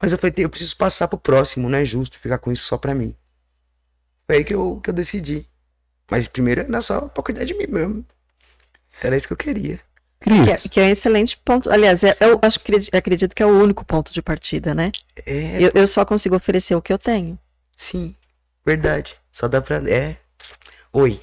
Mas eu falei, eu preciso passar pro próximo, não é justo ficar com isso só pra mim. Foi aí que eu, que eu decidi. Mas primeiro era só pra cuidar de mim mesmo. Era isso que eu queria. Que é, que é um excelente ponto. Aliás, é- eu acho que acredi- acredito que é o único ponto de partida, né? É, Eu, eu só consigo oferecer o que eu tenho. sim, verdade. Só dá pra. É. Oi.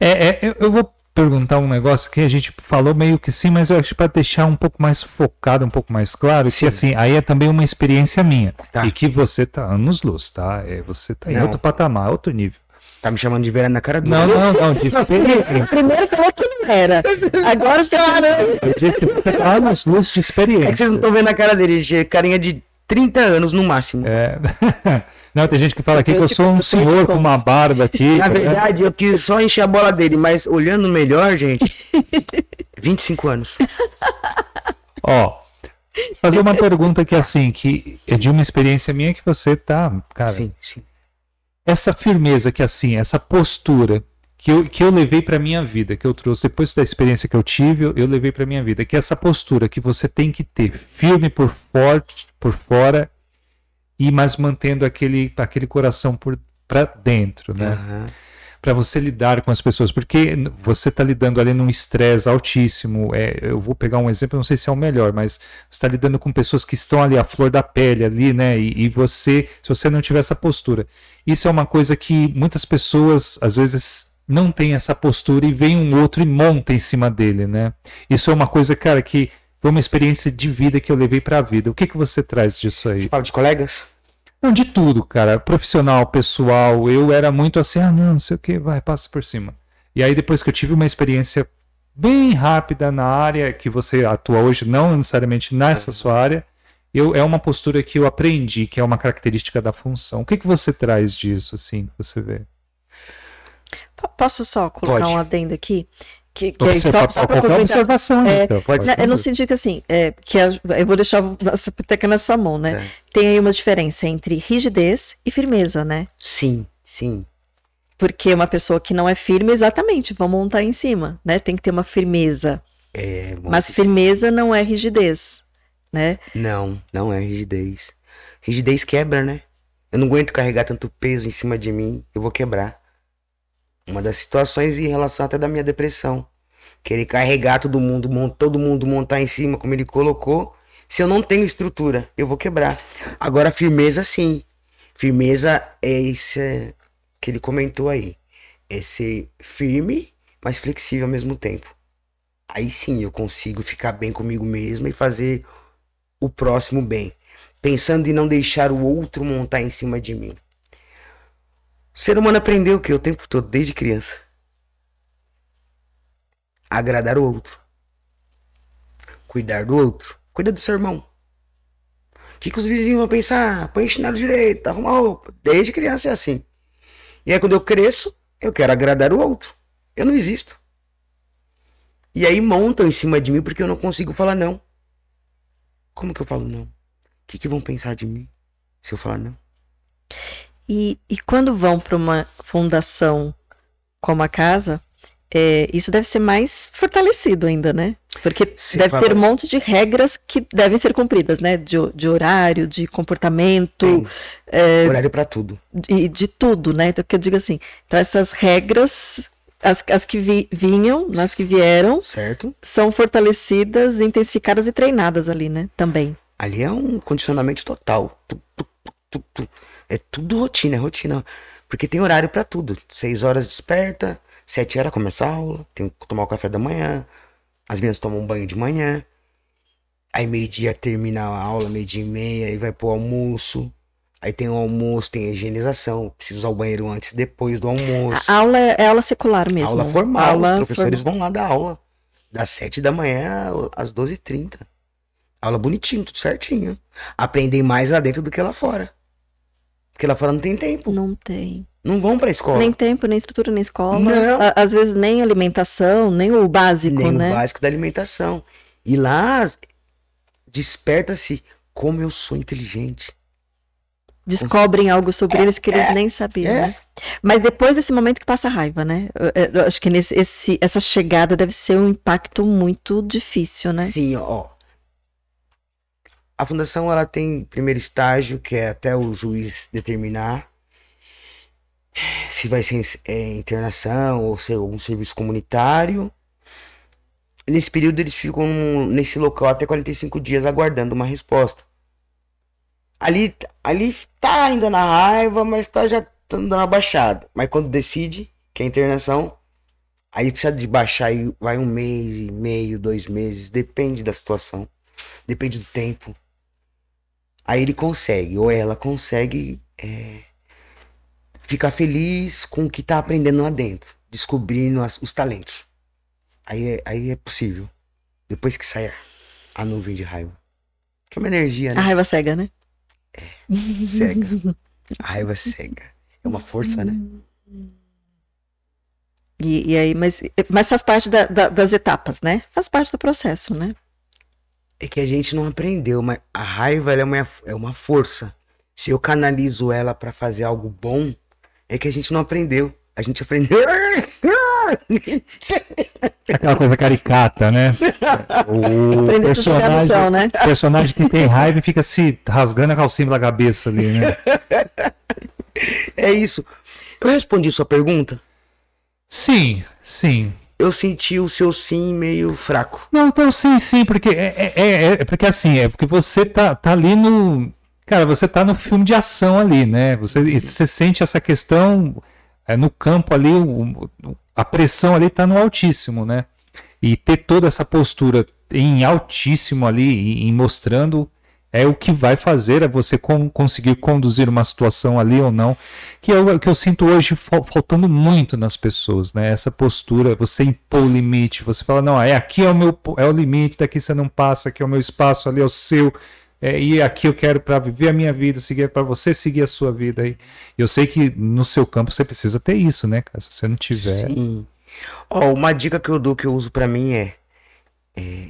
é, é, eu- eu vou perguntar um negócio que a gente falou meio que sim, mas eu acho para deixar um pouco mais focado, um pouco mais claro, Sim. que assim, aí é também uma experiência minha. Tá. E que você tá anos luz, tá? É, você tá em Não. outro patamar, outro nível. Tá me chamando de verão na cara do Não, não, não, de experiência. Primeiro falou que não era. Agora você Eu disse que você tá anos luz de É experiência. que vocês não estão vendo a cara dele, gente. Carinha de 30 anos no máximo. É. Não, tem gente que fala aqui que Eu eu te- sou um eu senhor com conto. uma barba aqui. Na verdade, eu quis só encher a bola dele, mas olhando melhor, gente. 25 anos. Ó, fazer uma pergunta que assim, que é de uma experiência minha que você tá, cara, Sim, sim. essa firmeza que assim, essa postura que eu, que eu levei para minha vida, que eu trouxe depois da experiência que eu tive, eu, eu levei para minha vida, que é essa postura que você tem que ter firme por forte, por fora e mas mantendo aquele aquele coração por para dentro, né? Aham. para você lidar com as pessoas, porque você está lidando ali num estresse altíssimo. É, eu vou pegar um exemplo, não sei se é o melhor, mas você está lidando com pessoas que estão ali à flor da pele ali, né? E, e você, se você não tiver essa postura, isso é uma coisa que muitas pessoas às vezes não têm essa postura e vem um outro e monta em cima dele, né? Isso é uma coisa, cara, que foi uma experiência de vida que eu levei para a vida. O que que você traz disso aí? Você fala de colegas? Não, de tudo, cara. Profissional, pessoal. Eu era muito assim, ah, não, não sei o que, vai, passa por cima. E aí, depois que eu tive uma experiência bem rápida na área que você atua hoje, não necessariamente nessa sua área, eu, é uma postura que eu aprendi, que é uma característica da função. O que, que você traz disso, assim, que você vê? Posso só colocar Pode. um adendo aqui? Que, que é Você só, só para observação, É, então, pode Né, ser. Eu não senti que assim, é, que a- eu vou deixar essa peteca na sua mão, né? É. Tem aí uma diferença entre rigidez e firmeza, né? Sim, sim. Porque uma pessoa que não é firme, exatamente, vão montar em cima, né? Tem que ter uma firmeza. É, Mas firmeza não é rigidez, né? Não, não é rigidez. Rigidez quebra, né? Eu não aguento carregar tanto peso em cima de mim, eu vou quebrar. Uma das situações em relação até da minha depressão. Querer carregar todo mundo, todo mundo montar em cima, como ele colocou. Se eu não tenho estrutura, eu vou quebrar. Agora, firmeza, sim. Firmeza é isso é, que ele comentou aí. É ser firme, mas flexível ao mesmo tempo. Aí sim eu consigo ficar bem comigo mesmo e fazer o próximo bem, pensando em não deixar o outro montar em cima de mim. O ser humano aprendeu o que o tempo todo, desde criança? Agradar o outro. Cuidar do outro. Cuida do seu irmão. O que, que os vizinhos vão pensar? Põe chinelo direito, arruma roupa. Desde criança é assim. E aí quando eu cresço, eu quero agradar o outro. Eu não existo. E aí montam em cima de mim porque eu não consigo falar não. Como que eu falo não? O que, que vão pensar de mim se eu falar não? E, e quando vão para uma fundação como a casa, é, isso deve ser mais fortalecido ainda, né? Porque Você deve fala- ter um monte de regras que devem ser cumpridas, né? De, de horário, de comportamento, Tem horário pra tudo. de, de tudo, né? Então, que eu digo assim, então essas regras, as, as que vi- vinham, as que vieram, Certo? são fortalecidas, intensificadas e treinadas ali, né? Também. Ali é um condicionamento total. Tu, tu, tu. É tudo rotina, é rotina. Porque tem horário pra tudo. Seis horas desperta, sete horas começa a aula, tem que tomar o café da manhã. As meninas tomam um banho de manhã. Aí meio-dia termina a aula, meio-dia e meia, aí vai pro almoço. Aí tem o almoço, tem a higienização. Precisa usar o banheiro antes e depois do almoço. A aula é, é aula secular mesmo. Aula formal, Aula os professores formal. vão lá dar aula. Das 7 da manhã às 12h30. Aula bonitinho, tudo certinho. Aprendem mais lá dentro do que lá fora. Porque lá fora não tem tempo. Não tem. Não vão pra escola. Nem tempo, nem estrutura na escola. Não. A- Às vezes nem alimentação, nem o básico, Nem né? o básico da alimentação. E lá desperta-se como eu sou inteligente. Descobrem algo sobre eles que eles nem sabiam, é. né? Mas depois desse momento que passa raiva, né? Eu, eu acho que nesse, esse, essa chegada deve ser um impacto muito difícil, né? Sim, ó. A fundação ela tem primeiro estágio, que é até o juiz determinar se vai ser é, internação ou ser algum serviço comunitário. Nesse período eles ficam nesse local até 45 dias aguardando uma resposta. Ali, ali tá ainda na raiva, mas tá já tá dando uma baixada. Mas quando decide que é internação, aí precisa de baixar aí vai um mês e meio, dois meses, depende da situação, depende do tempo. Aí ele consegue, ou ela consegue é, ficar feliz com o que tá aprendendo lá dentro, descobrindo as- os talentos. Aí é, aí é possível. Depois que sai a, a nuvem de raiva. Que é uma energia, A né? raiva cega, né? Cega. A raiva cega. É uma força, né? E, e aí, mas, mas faz parte da- da- das etapas, né? Faz parte do processo, né? É que a gente não aprendeu, mas a raiva ela é, uma, é uma força. Se eu canalizo ela pra fazer algo bom, é que a gente não aprendeu. A gente aprendeu. Aquela coisa caricata, né? O Aprender a se jogar no personagem, chão, né? personagem que tem raiva e fica se rasgando a calcinha pela cabeça ali, né? É isso. Eu respondi sua pergunta. Sim, sim. Eu senti o seu sim meio fraco. Não, então sim, sim, porque é, é, é- é- porque assim, é porque você tá, tá ali no. Cara, você tá no filme de ação ali, né? Você, você sente essa questão é, no campo ali, o- a pressão ali tá no altíssimo, né? E ter toda essa postura em altíssimo ali, e, e mostrando, é o que vai fazer é você con- conseguir conduzir uma situação ali ou não, que é o que eu sinto hoje fal- faltando muito nas pessoas, né? Essa postura, você impor o limite, você fala, não, é aqui é o meu é o limite, daqui você não passa, aqui é o meu espaço, ali é o seu, é, e aqui eu quero para viver a minha vida, seguir para você seguir a sua vida aí. Eu sei que no seu campo você precisa ter isso, né? Se você não tiver, Sim. Ó, uma dica que eu dou que eu uso pra mim é, é,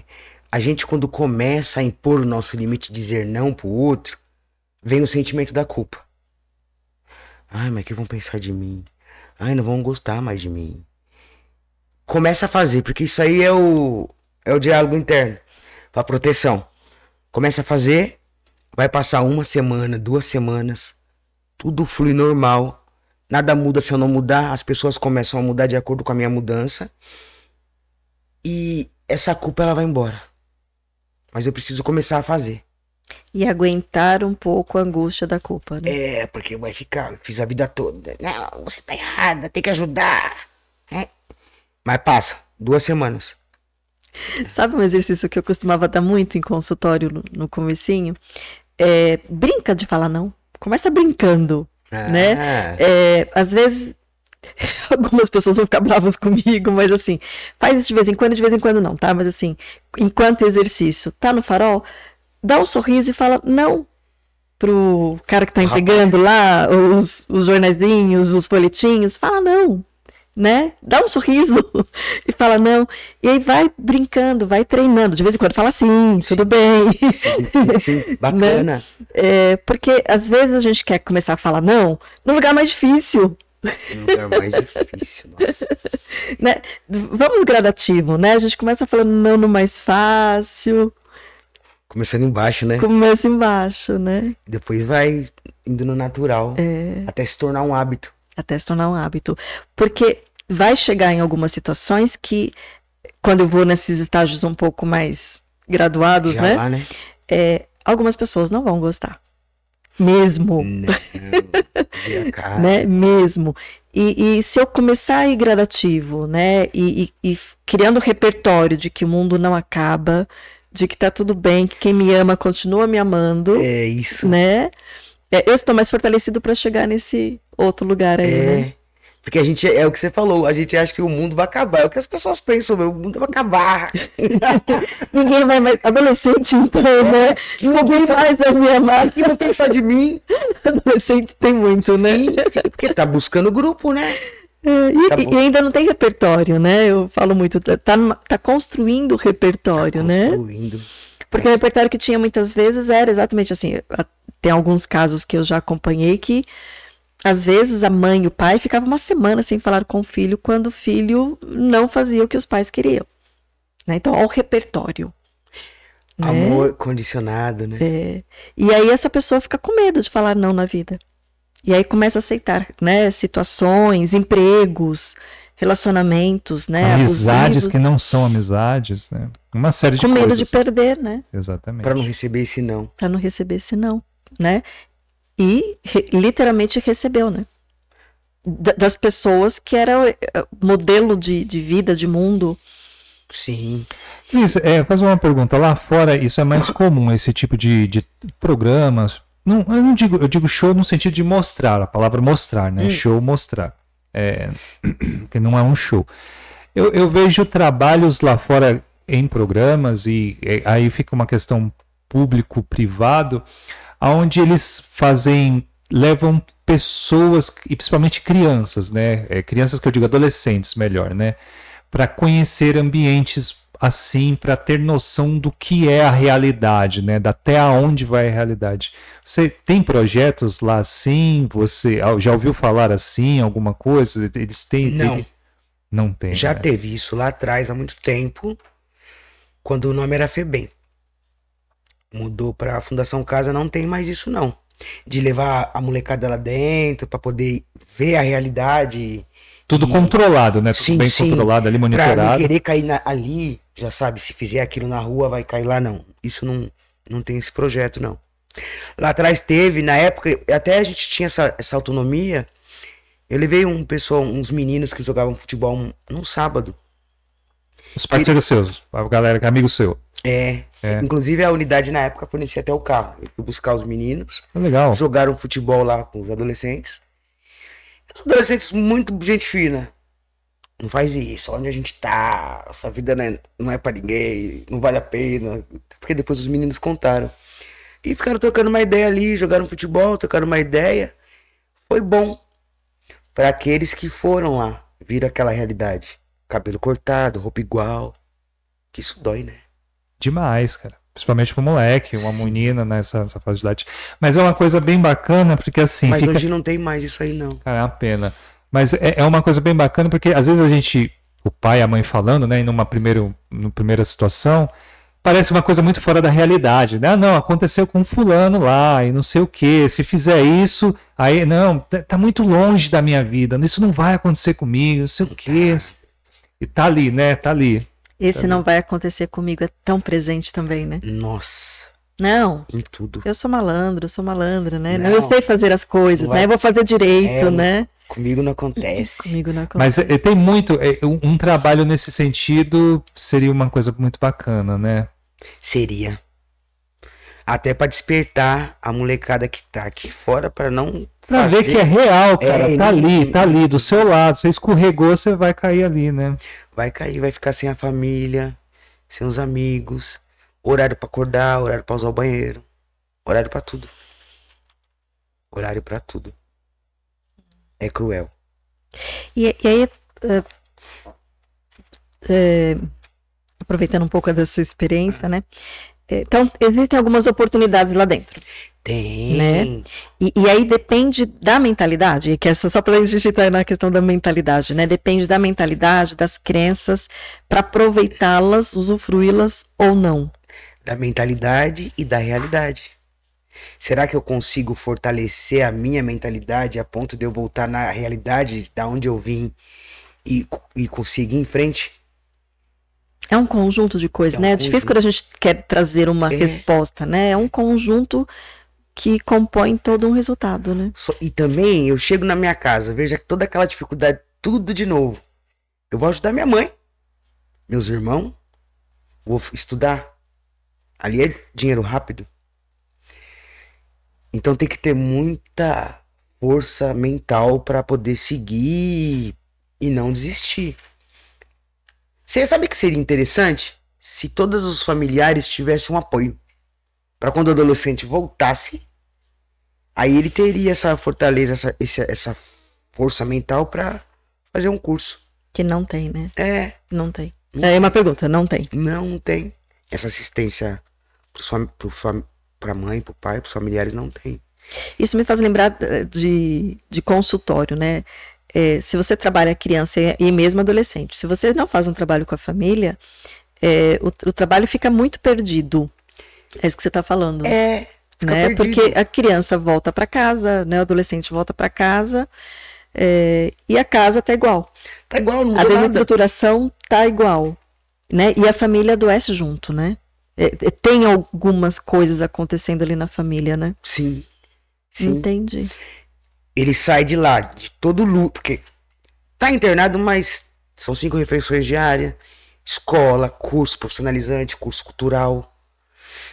a gente quando começa a impor o nosso limite, dizer não pro outro, vem o sentimento da culpa. Ai, mas que vão pensar de mim? Ai, não vão gostar mais de mim. Começa a fazer, porque isso aí é o é o diálogo interno pra proteção. Começa a fazer, vai passar uma semana, duas semanas, tudo flui normal. Nada muda se eu não mudar, as pessoas começam a mudar de acordo com a minha mudança. E essa culpa ela vai embora. Mas eu preciso começar a fazer. E aguentar um pouco a angústia da culpa, né? É, porque vai ficar, fiz a vida toda. Não, você tá errada, tem que ajudar. É. Mas passa, duas semanas. Sabe um exercício que eu costumava dar muito em consultório no, no comecinho? É, brinca de falar não. Começa brincando, né? Ah, É, às vezes, algumas pessoas vão ficar bravas comigo, mas assim, faz isso de vez em quando, de vez em quando não, tá? Mas assim, enquanto exercício, tá no farol, dá um sorriso e fala não pro cara que tá entregando lá os, os jornaizinhos, os folhetinhos, fala não, né? Dá um sorriso e fala não. E aí vai brincando, vai treinando. De vez em quando fala sim, tudo bem. sim, sim, sim, bacana. É, porque às vezes a gente quer começar a falar não no lugar mais difícil. Um lugar mais difícil, nossa. né? Vamos gradativo, né? A gente começa falando não no mais fácil, Começando embaixo, né? começa embaixo, né? Depois vai indo no natural. É. Até se tornar um hábito. Até se tornar um hábito. Porque vai chegar em algumas situações que, quando eu vou nesses estágios um pouco mais graduados, Já né? lá, né? É, algumas pessoas não vão gostar. Mesmo. Não. Né? Mesmo. E, e se eu começar a ir gradativo, né? E, e- e criando repertório de que o mundo não acaba, de que tá tudo bem, que quem me ama continua me amando, É isso. né? É, eu estou mais fortalecido para chegar nesse outro lugar aí, É. né? Porque a gente, é o que você falou, a gente acha que o mundo vai acabar. É o que as pessoas pensam, meu, o mundo vai acabar. Ninguém vai mais. Adolescente, então, né? Ninguém mais vai me amar. que vão pensar de mim? Adolescente tem muito, né? Sim, sim, porque tá buscando grupo, né? É, e, Tá e ainda não tem repertório, né? Eu falo muito, tá, tá, tá construindo repertório, né? Construindo. Porque o repertório que tinha muitas vezes era exatamente assim. a- Tem alguns casos que eu já acompanhei que às vezes a mãe e o pai ficavam uma semana sem falar com o filho quando o filho não fazia o que os pais queriam. Né? Então, olha o repertório. né? Amor condicionado, né? É. E aí essa pessoa fica com medo de falar não na vida. E aí começa a aceitar, né, situações, empregos, relacionamentos, né, amizades abusivos, que não são amizades, né? Uma série de com medo coisas. de perder, né? Exatamente. Pra não receber esse não. para não receber esse não, né? E re- literalmente recebeu, né? Da- das pessoas que era eh, modelo de, de vida, de mundo. Sim. Cris, é, fazer uma pergunta. Lá fora, isso é mais comum, esse tipo de, de programas. Não, eu não digo, eu digo show no sentido de mostrar, a palavra mostrar, né? Hum. Show, mostrar. É, que não é um show. Eu, eu vejo trabalhos lá fora em programas, e é, aí fica uma questão público-privado, onde eles fazem levam pessoas, e principalmente crianças, né? É, crianças que eu digo adolescentes, melhor, né? Para conhecer ambientes assim, para ter noção do que é a realidade, né? Da até aonde vai a realidade. Você tem projetos lá assim? Você já ouviu falar assim, alguma coisa? Eles têm. Não. Não tem. Já né? teve isso lá atrás, há muito tempo, quando o nome era FEBEM. Mudou para a Fundação Casa, não tem mais isso não. De levar a molecada lá dentro para poder ver a realidade. Tudo e- controlado, né? Tudo Sim, bem sim. controlado ali, Pra não monitorado. querer cair na- ali, já sabe, se fizer aquilo na rua, vai cair lá, não. Isso não, não tem esse projeto, não. Lá atrás teve, na época, até a gente tinha essa, essa autonomia. Eu levei um pessoal, uns meninos que jogavam futebol um- num sábado. Os parceiros seus, a galera, que é amigo seu. É. É. Inclusive a unidade na época fornecia até o carro. Eu fui buscar os meninos, É legal. jogaram futebol lá com os adolescentes. Os adolescentes muito gente fina. Não faz isso, onde a gente tá, essa vida não é, não é pra ninguém, não vale a pena. Porque depois os meninos contaram. E ficaram trocando uma ideia ali, jogaram futebol, trocaram uma ideia. Foi bom para aqueles que foram lá, viram aquela realidade. Cabelo cortado, roupa igual. Que isso dói, né? Demais, cara. Principalmente pro moleque, uma Sim. menina nessa, nessa fase de idade. Mas é uma coisa bem bacana, porque assim. Mas fica- hoje não tem mais isso aí, não. Cara, é uma pena. Mas é, é uma coisa bem bacana, porque às vezes a gente, o pai e a mãe falando, né, em uma primeiro, numa primeira situação, parece uma coisa muito fora da realidade, né? Ah, não, aconteceu com fulano lá e não sei o que. Se fizer isso, aí não, tá tá muito longe da minha vida. Isso não vai acontecer comigo, não sei o que. E tá ali, né? Tá ali. Esse não vai acontecer comigo, é tão presente também, né? Nossa, Não, em tudo. eu sou malandro, eu sou malandra, né? Não. eu sei fazer as coisas, Não vai- né? Eu vou fazer direito, É, né? Comigo não acontece. Comigo não Mas acontece. é, tem muito. é, um, trabalho nesse sentido seria uma coisa muito bacana, né? Seria. Até pra despertar a molecada que tá aqui fora pra não Pra ver fazer- que é real, cara. É, tá ali, tá ali, do seu lado. Você escorregou, você vai cair ali, né? Vai cair, vai ficar sem a família, sem os amigos, horário pra acordar, horário pra usar o banheiro, horário pra tudo. Horário pra tudo. É cruel. E, e aí, é, aproveitando um pouco da sua experiência, né? É, Então, existem algumas oportunidades lá dentro. Tem. Né? E, e aí depende da mentalidade, que é só para a gente estar na questão da mentalidade, né? Depende da mentalidade, das crenças, para aproveitá-las, usufruí-las ou não. Da mentalidade e da realidade. Será que eu consigo fortalecer a minha mentalidade a ponto de eu voltar na realidade da onde eu vim e, e conseguir em frente? É um conjunto de coisas, É um né? É difícil conjunto. quando a gente quer trazer uma É. resposta, né? É um conjunto que compõe todo um resultado, né? E também eu chego na minha casa, vejo toda aquela dificuldade, tudo de novo. Eu vou ajudar minha mãe, meus irmãos, vou estudar. Ali é dinheiro rápido. Então tem que ter muita força mental para poder seguir e não desistir. Você sabe que seria interessante se todos os familiares tivessem um apoio para quando o adolescente voltasse Aí ele teria essa fortaleza, essa, esse- essa força mental pra fazer um curso. Que não tem, né? É, Não tem. É uma pergunta, não tem. não tem. Essa assistência fam- pro fam- pra mãe, pro pai, pros familiares, não tem. Isso me faz lembrar eh, de, de consultório, né? Eh, se você trabalha criança e- mesmo adolescente, se você não faz um trabalho com a família, eh, o, o trabalho fica muito perdido. É isso que você está falando. É, né? perdido. Porque a criança volta para casa, né? O adolescente volta para casa eh, e a casa tá igual. Tá igual, não A mudou nada. desestruturação tá igual, né? E a família adoece junto, né? Eh, eh, tem algumas coisas acontecendo ali na família, né? Sim. Sim. Entendi. Ele sai de lá, de todo luto, porque tá internado, mas são cinco refeições diárias, escola, curso profissionalizante, curso cultural,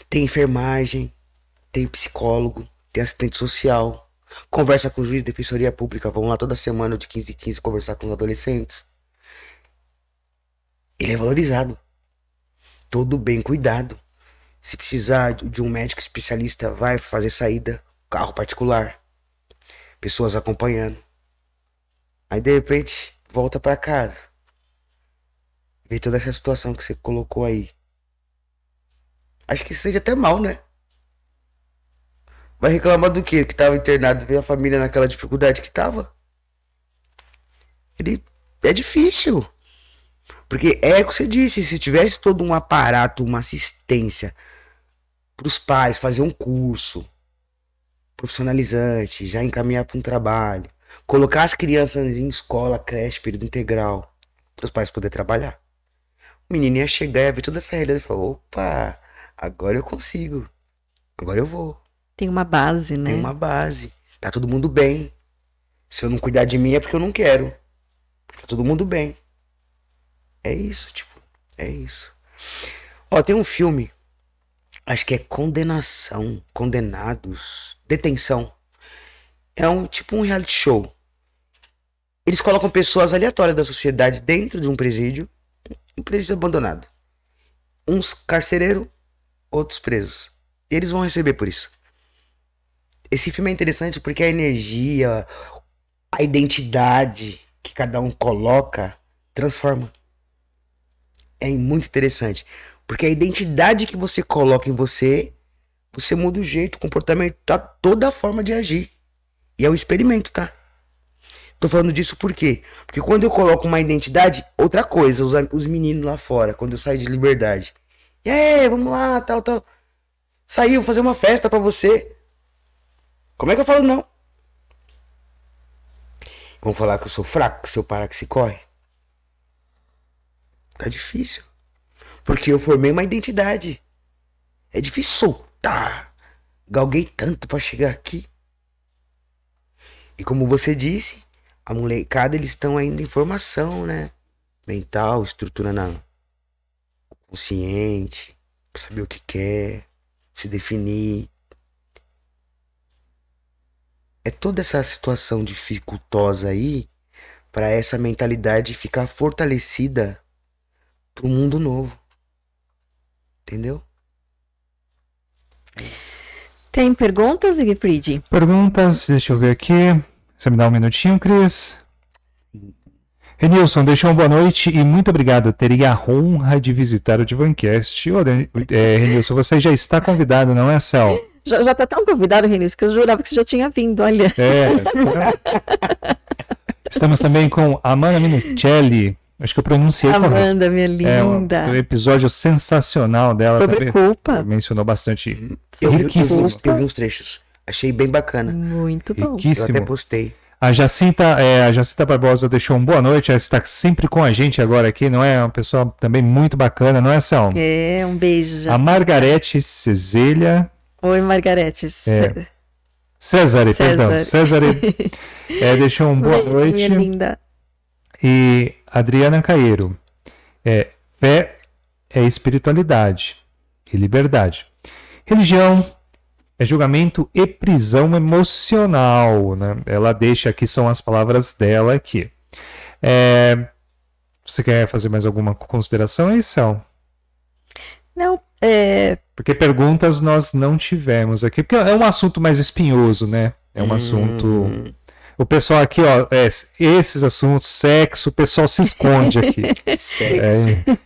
tem enfermagem, tem psicólogo, tem assistente social, conversa com o juiz de defensoria pública, vão lá toda semana de 15 em 15 conversar com os adolescentes. Ele é valorizado. Todo bem cuidado. Se precisar de um médico especialista, vai fazer saída, carro particular. pessoas acompanhando. Aí de repente, volta pra casa. Vê toda essa situação que você colocou aí. Acho que seja até mal, né? Vai reclamar do quê? Que tava internado, ver a família naquela dificuldade que tava. Ele é difícil. Porque é o que você disse, se tivesse todo um aparato, uma assistência para os pais, fazer um curso profissionalizante, já encaminhar para um trabalho, colocar as crianças em escola, creche, período integral, para os pais poderem trabalhar. O menino ia chegar e ia ver toda essa realidade e falar: opa, agora eu consigo, agora eu vou. Tem uma base, né? Tem uma base. Tá todo mundo bem. Se eu não cuidar de mim é porque eu não quero. Tá todo mundo bem. É isso, tipo, é isso. Ó, tem um filme, acho que é Condenação, Condenados, Detenção. É um tipo um reality show. Eles colocam pessoas aleatórias da sociedade dentro de um presídio, um presídio abandonado. Uns carcereiros, outros presos. E eles vão receber por isso. Esse filme é interessante porque a energia, a identidade que cada um coloca transforma. É muito interessante. Porque a identidade que você coloca em você, você muda o jeito, o comportamento, tá, toda a forma de agir. E é um experimento, tá? Tô falando disso por quê? Porque quando eu coloco uma identidade, outra coisa, os, os meninos lá fora, quando eu saio de liberdade. E aí, vamos lá, tal, tal. Saiu, fazer uma festa para você. Como é que eu falo não? Vão falar que eu sou fraco, se eu parar que se corre. Tá difícil. Porque eu formei uma identidade. É difícil soltar. Galguei tanto para chegar aqui. E como você disse, a molecada eles estão ainda em formação, né? Mental, estrutura na consciente, saber o que quer, se definir. É toda essa situação dificultosa aí para essa mentalidade ficar fortalecida para o mundo novo. Entendeu? Tem perguntas, Igfrid? Perguntas, deixa eu ver aqui. Você me dá um minutinho, Cris? Renilson, deixou uma boa noite e muito obrigado. Teria a honra de visitar o Divancast. Ô, é, Renilson, você já está convidado, não é, Cel? Já, já tá tão convidado, Renilson, que eu jurava que você já tinha vindo, olha. É. Estamos também com Amanda Minuccelli. Acho que eu pronunciei Amanda, minha linda. É um episódio sensacional dela. Sobre também. culpa. Mencionou bastante. Eu vi, Riquíssimo. uns- eu vi uns trechos. Achei bem bacana. Muito bom. Eu até Riquíssimo. postei. A Jacinta, é, a Jacinta Barbosa deixou um boa noite. Ela está sempre com a gente agora aqui, não é? Uma pessoa também muito bacana, não é, Sal? É, um beijo. Já. A Margarete Cezelha. Oi, Margaretes. É. César, perdão. César é, deixou um boa Oi, noite. Minha linda. E Adriana Caeiro. É, fé é espiritualidade e liberdade. Religião é julgamento e prisão emocional. Né? Ela deixa aqui, são as palavras dela aqui. É, você quer fazer mais alguma consideração aí, Céu? Não, é, Porque perguntas nós não tivemos aqui, porque é um assunto mais espinhoso, né? É um assunto. O pessoal aqui, ó, é, esses assuntos, sexo, o pessoal se esconde aqui. Sério.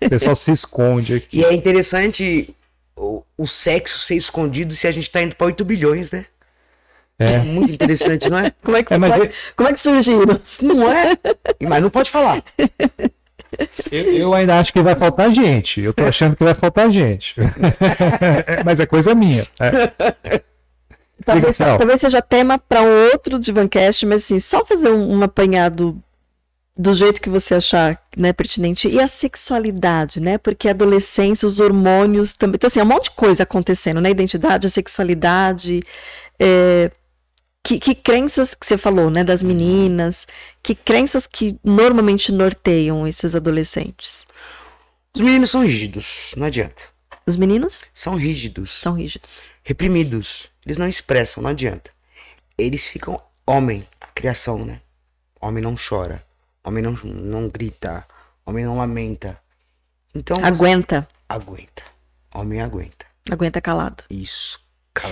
É, o pessoal se esconde aqui. E é interessante o, o sexo ser escondido se a gente tá indo pra 8 bilhões, né? É. Muito interessante, não é? como, é que, É, mas como, é, como é que surgiram? Não é? Mas não pode falar. Eu, eu ainda acho que vai faltar gente. Eu tô achando que vai faltar gente. Mas é coisa minha. É. Talvez, talvez seja tema para um outro Divancast, mas assim, só fazer um, um apanhado do jeito que você achar né, pertinente. E a sexualidade, né? Porque a adolescência, os hormônios também. Então, assim, é um monte de coisa acontecendo, né? Identidade, a sexualidade. é, que, que crenças que você falou, né? Das meninas. Que crenças que normalmente norteiam esses adolescentes? Os meninos são rígidos, não adianta. Os meninos São rígidos. são rígidos. reprimidos. Eles não expressam, não adianta. Eles ficam homem, a criação, né? Homem não chora, homem não, não grita, homem não lamenta. Então, você- Aguenta. aguenta. Homem aguenta. Aguenta calado. Isso.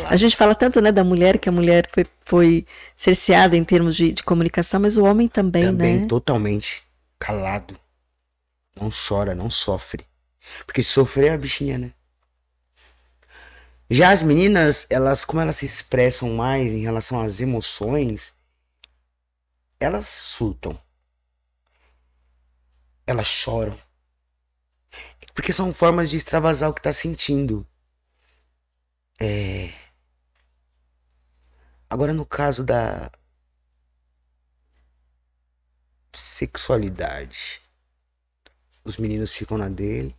A gente fala tanto, né, da mulher, que a mulher foi, foi cerceada em termos de, de comunicação, mas o homem também, Também, né? totalmente calado. Não chora, não sofre. Porque sofrer é a bichinha, né? Já as meninas, elas, como elas se expressam mais em relação às emoções, elas surtam. Elas choram. Porque são formas de extravasar o que tá sentindo. É. Agora, no caso da sexualidade, os meninos ficam na dele.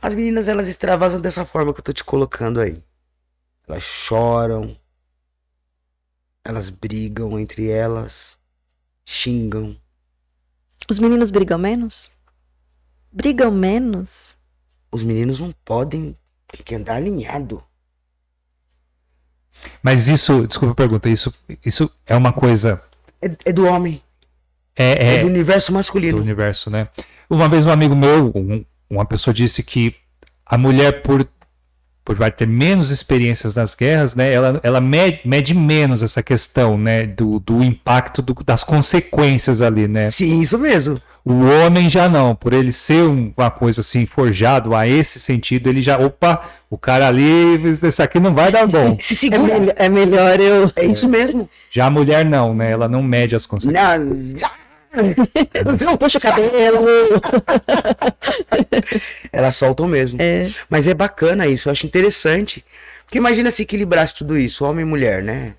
As meninas, elas extravasam dessa forma que eu tô te colocando aí. Elas choram. Elas brigam entre elas. Xingam. Os meninos brigam menos? Brigam menos? Os meninos não podem. Tem que andar alinhado. Mas isso, desculpa a pergunta, isso, isso é uma coisa. É, é do homem. É, É, é do universo do masculino. universo, né? Uma vez um amigo meu, um- uma pessoa disse que a mulher, por, por vai ter menos experiências nas guerras, né? Ela, ela mede, mede menos essa questão, né? Do, do impacto do- das consequências ali, né? Sim, isso mesmo. O homem já não, por ele ser um- uma coisa assim, forjado a esse sentido, ele já, opa, o cara ali, esse aqui não vai dar bom. Se É, mel- é melhor eu. É isso mesmo. Já a mulher não, né? Ela não mede as consequências. Não, já. Não, Puxa o cabelo. Elas soltam mesmo. É. Mas é bacana isso, eu acho interessante. Porque imagina se equilibrasse tudo isso, homem e mulher, né?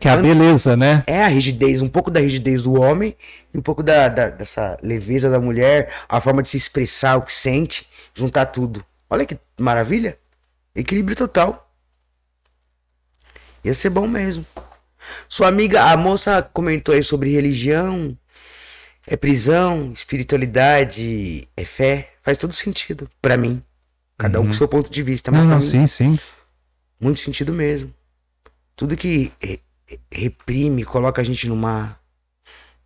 Que é a beleza, né? É a rigidez, um pouco da rigidez do homem e um pouco da, da- dessa leveza da mulher, a forma de se expressar o que sente, juntar tudo. Olha que maravilha. Equilíbrio total. Ia ser bom mesmo. Sua amiga, a moça comentou aí sobre religião, é prisão, espiritualidade, é fé. Faz todo sentido, pra mim. Cada um com seu ponto de vista, mas Não, não, mim, sim, sim. muito sentido mesmo. Tudo que re- reprime, coloca a gente numa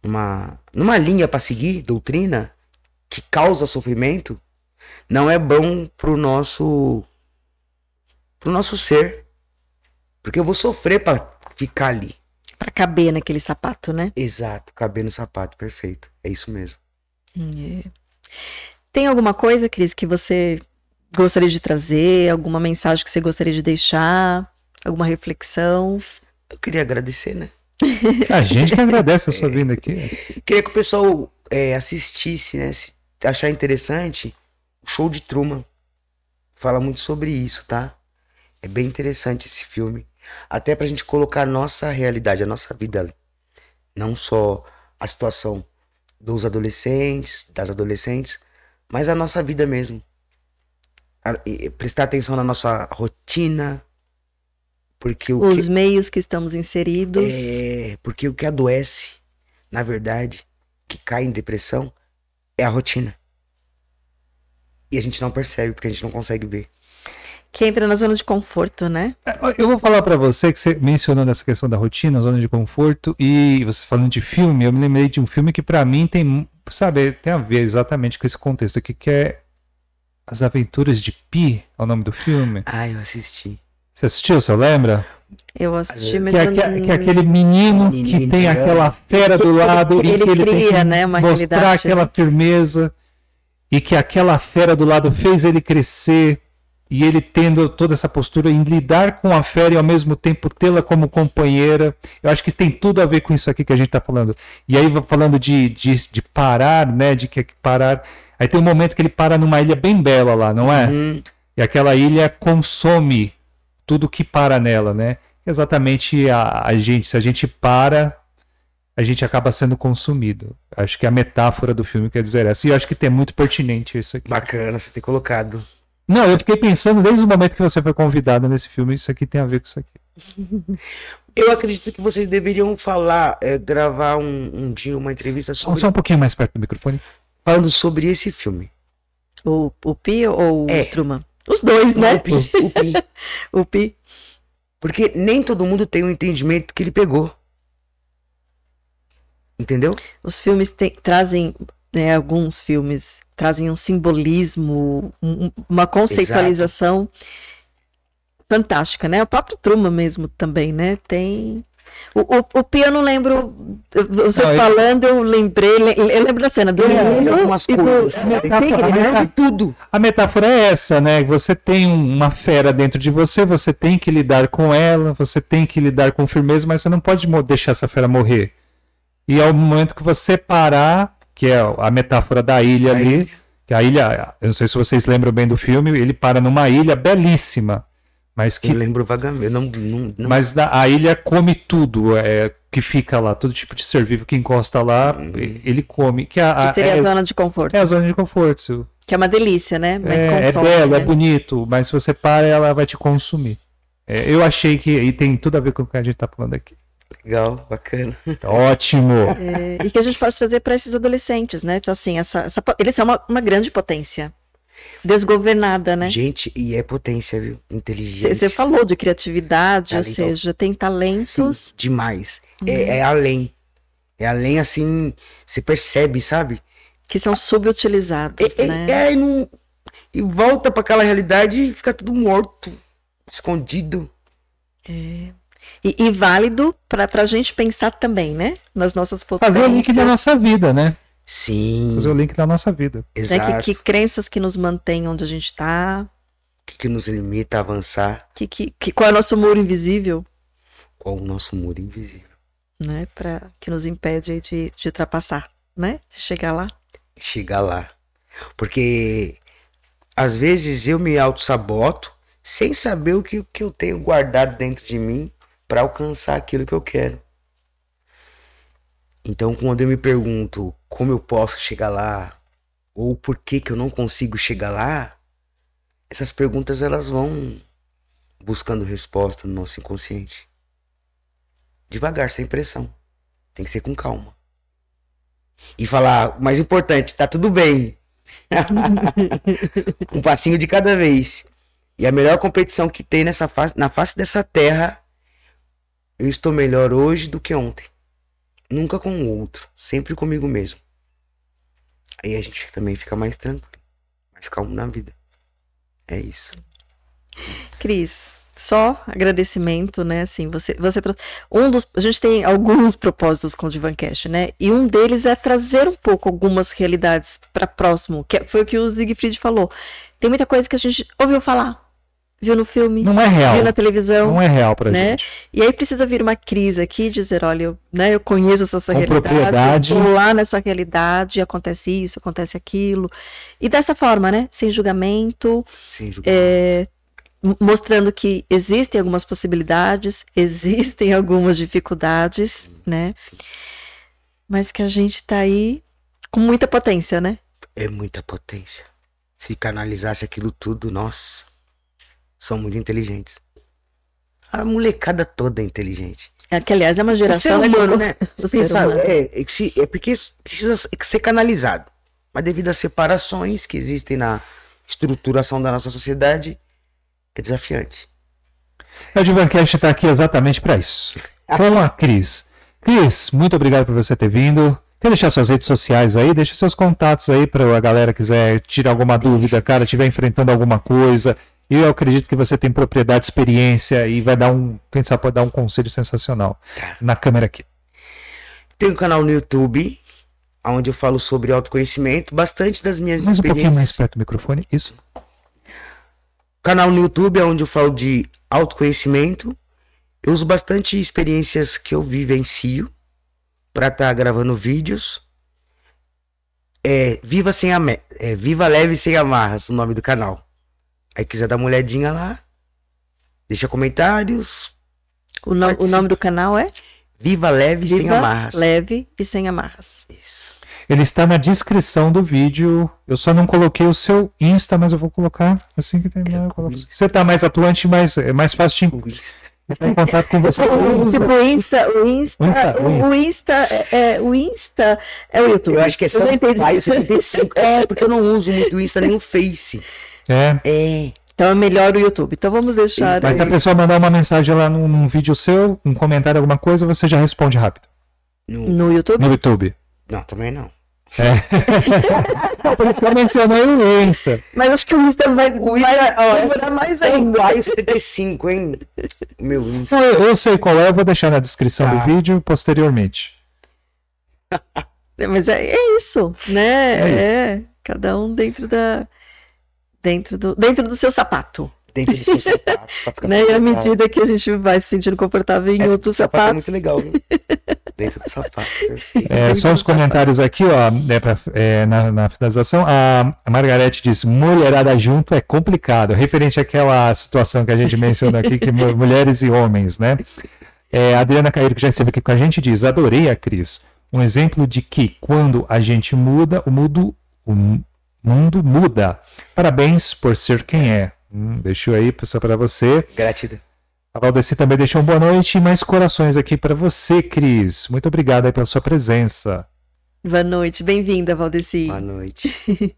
numa numa linha pra seguir, doutrina que causa sofrimento, não é bom pro nosso pro nosso ser. Porque eu vou sofrer pra ficar ali. Pra caber naquele sapato, né? Exato, caber no sapato, perfeito. É isso mesmo. É. Tem alguma coisa, Cris, que você gostaria de trazer? Alguma mensagem que você gostaria de deixar? Alguma reflexão? Eu queria agradecer, né? A gente que agradece a sua vinda aqui. Queria que o pessoal é, assistisse, né? Se achar interessante, o show de Truman. Fala muito sobre isso, tá? É bem interessante esse filme. Até pra gente colocar a nossa realidade, a nossa vida ali. Não só a situação dos adolescentes, das adolescentes, mas a nossa vida mesmo. A- prestar atenção na nossa rotina. Porque o Os que... meios que estamos inseridos. É, porque o que adoece, na verdade, que cai em depressão, é a rotina. E a gente não percebe, porque a gente não consegue ver. Que entra na zona de conforto, né? Eu vou falar pra você que você mencionou nessa questão da rotina, zona de conforto, e você falando de filme, eu me lembrei de um filme que pra mim tem, sabe, tem a ver exatamente com esse contexto aqui, que é As Aventuras de Pi, é o nome do filme. Ah, eu assisti. Você assistiu, você lembra? Eu assisti, Que mas Que é, eu que não- que é aquele menino que Menino, tem aquela fera do lado e Ele que ele tem cria, que né, uma mostrar realidade, aquela né? firmeza e que aquela fera do lado fez ele crescer e ele tendo toda essa postura em lidar com a fera e ao mesmo tempo tê-la como companheira. Eu acho que tem tudo a ver com isso aqui que a gente está falando. E aí falando de, de, de parar, né, de que parar. Aí tem um momento que ele para numa ilha bem bela lá, não é? Hum, E aquela ilha consome tudo que para nela, né? Exatamente a, a gente, se a gente para, a gente acaba sendo consumido. Acho que a metáfora do filme quer dizer essa. E eu acho que tem muito pertinente isso aqui. bacana você ter colocado. Não, eu fiquei pensando desde o momento que você foi convidada nesse filme, isso aqui tem a ver com isso aqui. Eu acredito que vocês deveriam falar, é, gravar um, um dia uma entrevista Só, sobre, só um pouquinho mais perto do microfone. falando sobre esse filme. O, o ou É. o Truman? Os dois, né? O Pi, o Pi. O Pi. Porque nem todo mundo tem o entendimento que ele pegou. Entendeu? Os filmes te- trazem, né, alguns filmes trazem um simbolismo, um- uma conceitualização fantástica, né? O próprio Truman mesmo também, né? Tem. O, o, o eu não lembro. Você Não, falando, eu lembrei. le- Eu lembro da cena do. de algumas do- coisas, do né? tigre, né? De tudo. A metáfora é essa, né? Você tem um- uma fera dentro de você, você tem que lidar com ela, você tem que lidar com firmeza, mas você não pode deixar essa fera morrer. E ao momento que você parar, que é a metáfora da ilha Da ali, que a ilha, eu não sei se vocês lembram bem do filme, ele para numa ilha belíssima, mas que Eu lembro vagamente. Não, não, não mas a ilha come tudo, é, que fica lá, todo tipo de ser vivo que encosta lá, ele come, que a, a- Que seria é, a zona de conforto. é a zona de conforto. Que é uma delícia, né? Mas É, é belo, é né? bonito, mas se você para, ela vai te consumir. É, eu achei que. E tem tudo a ver com o que a gente tá falando aqui. Legal, bacana. Ótimo! É, e que a gente pode trazer para esses adolescentes, né? Então, assim, essa, essa eles são uma, uma grande potência. Desgovernada, né? Gente, e é potência, viu? Inteligente. Você falou de criatividade, ou Talento. seja, tem talentos. Sim, demais. É, é além. É além, assim, você percebe, sabe? que são subutilizados, É, é- né? é, e, não- e volta pra aquela realidade e fica tudo morto, escondido. E, e válido para a gente pensar também, né? Nas nossas potências. Fazer o link da nossa vida, né? Sim, Fazer o link da nossa vida. exato. Que, que crenças que nos mantêm onde a gente está. O que, que nos limita a avançar? Que, que, que, qual é o nosso muro invisível, Qual o nosso muro invisível? né? Pra, que nos impede aí de, de ultrapassar, né? De chegar lá. Chegar lá. Porque às vezes eu me auto-saboto sem saber o que, o que eu tenho guardado dentro de mim para alcançar aquilo que eu quero. Então, quando eu me pergunto como eu posso chegar lá, ou por que, que eu não consigo chegar lá, essas perguntas elas vão buscando resposta no nosso inconsciente. Devagar, sem pressão. Tem que ser com calma. E falar, o mais importante, tá tudo bem. um passinho de cada vez. E a melhor competição que tem nessa face, na face dessa terra, eu estou melhor hoje do que ontem. Nunca com o outro, sempre comigo mesmo. Aí a gente também fica mais tranquilo, mais calmo na vida. É isso. Cris, só agradecimento, né? Assim, você, você um dos, a gente tem alguns propósitos com o Divancast, né? E um deles é trazer um pouco algumas realidades para próximo, que foi o que o Siegfried falou. Tem muita coisa que a gente ouviu falar, viu no filme, Não é real. viu na televisão, Não é real pra né? gente. E aí precisa vir uma crise aqui e dizer, olha, eu, né, eu conheço essa, realidade, propriedade. eu lá nessa realidade, acontece isso, acontece aquilo. E dessa forma, né, sem julgamento, Sem julgar. é, mostrando que existem algumas possibilidades, existem algumas dificuldades, né? Sim. Mas que a gente tá aí com muita potência, né? É muita potência. Se canalizasse aquilo tudo, nós somos muito inteligentes. A molecada toda é inteligente. É, Que, aliás, é uma geração humano, né? do ser Pensa, humano. é, é que se- é porque precisa ser canalizado. Mas devido às separações que existem na estruturação da nossa sociedade, é desafiante. O Divancast tá aqui exatamente para isso. Com a Cris. Cris, muito obrigado por você ter vindo. Quer deixar suas redes sociais aí? Deixa seus contatos aí para a galera quiser tirar alguma dúvida, cara, estiver enfrentando alguma coisa. Eu acredito que você tem propriedade, experiência e vai dar um, quem sabe pode dar um conselho sensacional Tá. na câmera aqui. Tem um canal no YouTube, onde eu falo sobre autoconhecimento, bastante das minhas Mais um pouquinho mais experiências. perto do microfone, isso. canal no YouTube, onde eu falo de autoconhecimento. Eu uso bastante experiências que eu vivencio para estar gravando vídeos. É Viva sem é Viva Leve sem amarras, o nome do canal. Aí quiser dar uma olhadinha lá, deixa comentários. O, no- o nome do canal é Viva Leve sem Viva amarras. Leve e Sem Amarras. Isso. Ele está na descrição do vídeo. Eu só não coloquei o seu Insta, mas eu vou colocar assim que terminar. Insta. Você tá mais atuante, mas é mais fácil de O Insta. entrar em contato com você. Tipo, o Insta, o Insta, O Insta, o o Insta, é, é- o Insta é o YouTube. Eu acho que é entendi. Sampaio 75. É, porque eu não uso muito o Insta nem o Face. É. É. Então é melhor o YouTube. Então vamos deixar. Mas se a pessoa mandar uma mensagem lá num, num vídeo seu, um comentário, alguma coisa, você já responde rápido. No... No YouTube? No YouTube. Não, também não. É. Por isso que eu mencionei o Insta. Mas acho que o Insta vai, O vai Insta, ó, demorar mais ainda. iguais 75, hein? Meu Insta. Não, eu, eu sei qual é, eu vou deixar na descrição Tá. do vídeo posteriormente. Mas é, é isso, né? É É, cada um dentro da dentro do dentro do seu sapato, Dentro do seu sapato. ficar né? E à medida que a gente vai se sentindo confortável em Esse outros sapato é sapatos, muito legal, viu? Dentro do sapato. É, só os sapato. comentários aqui, ó, né, pra- é, na, na finalização. A, a Margarete diz: mulherada junto é complicado, referente àquela situação que a gente mencionou aqui, que mu- mulheres e homens, né? É, a Adriana Caíro, que já esteve aqui com a gente, diz: adorei a Cris. Um exemplo de que quando a gente muda, o mundo, o mundo muda. Parabéns por ser quem é. Hum, deixou aí só para você. Gratidão. A Valdeci também deixou um boa noite e mais corações aqui para você, Cris. Muito obrigado aí pela sua presença. boa noite, bem-vinda, Valdeci. Boa noite.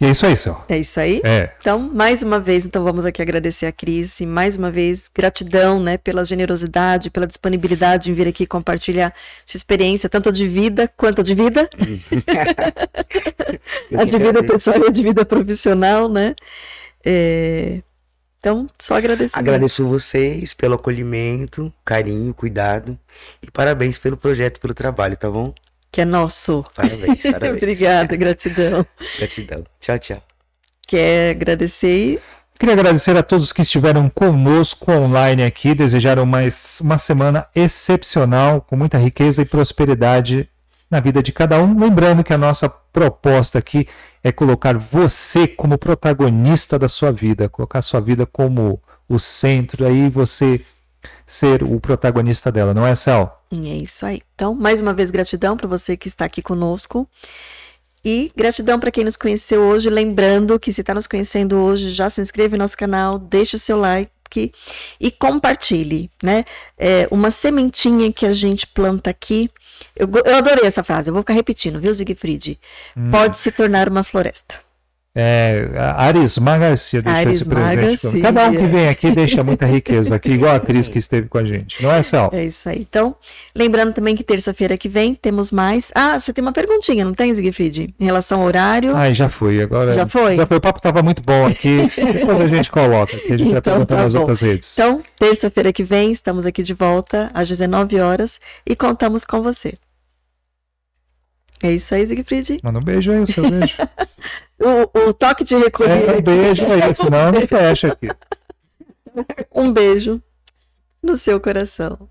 E é isso aí, Céu. É isso aí. É. Então, mais uma vez, então vamos aqui agradecer a Cris e mais uma vez gratidão, né, pela generosidade, pela disponibilidade em vir aqui compartilhar sua experiência, tanto de vida quanto de vida, a de vida pessoal e a de vida profissional, né? É, Então, só agradecer. Agradeço vocês pelo acolhimento, carinho, cuidado. E parabéns pelo projeto, pelo trabalho, tá bom? Que é nosso. Parabéns, parabéns. Obrigada, gratidão. Gratidão. Tchau, tchau. Quer agradecer Queria agradecer a todos que estiveram conosco online aqui, desejaram mais uma semana excepcional, com muita riqueza e prosperidade na vida de cada um. Lembrando que a nossa proposta aqui é colocar você como protagonista da sua vida, colocar a sua vida como o centro, aí você ser o protagonista dela, não é, Cel? É isso aí. Então, mais uma vez, gratidão para você que está aqui conosco. E gratidão para quem nos conheceu hoje. Lembrando que se está nos conhecendo hoje, já se inscreve no nosso canal, deixe o seu like e compartilhe, né? É uma sementinha que a gente planta aqui. Eu, eu adorei essa frase, eu vou ficar repetindo, viu, Siegfried? Pode se tornar uma floresta. É, a Arismar Garcia deixou esse presente. Cada um que vem aqui deixa muita riqueza aqui, igual a Cris que esteve com a gente. Não é, Cel? É isso aí. Então, lembrando também que terça-feira que vem temos mais. Ah, você tem uma perguntinha, não tem, Siegfried? Em relação ao horário. Ai, já foi. Agora Já foi? Já foi. O papo estava muito bom aqui. Depois a gente coloca aqui. A gente vai Então, perguntar tá nas bom. outras redes. Então, terça-feira que vem, estamos aqui de volta às 19 horas e contamos com você. É isso aí, Siegfried. Manda um beijo aí, o seu beijo. O, o toque de recolher. É, um beijo aí, senão não fecha aqui. Um beijo no seu coração.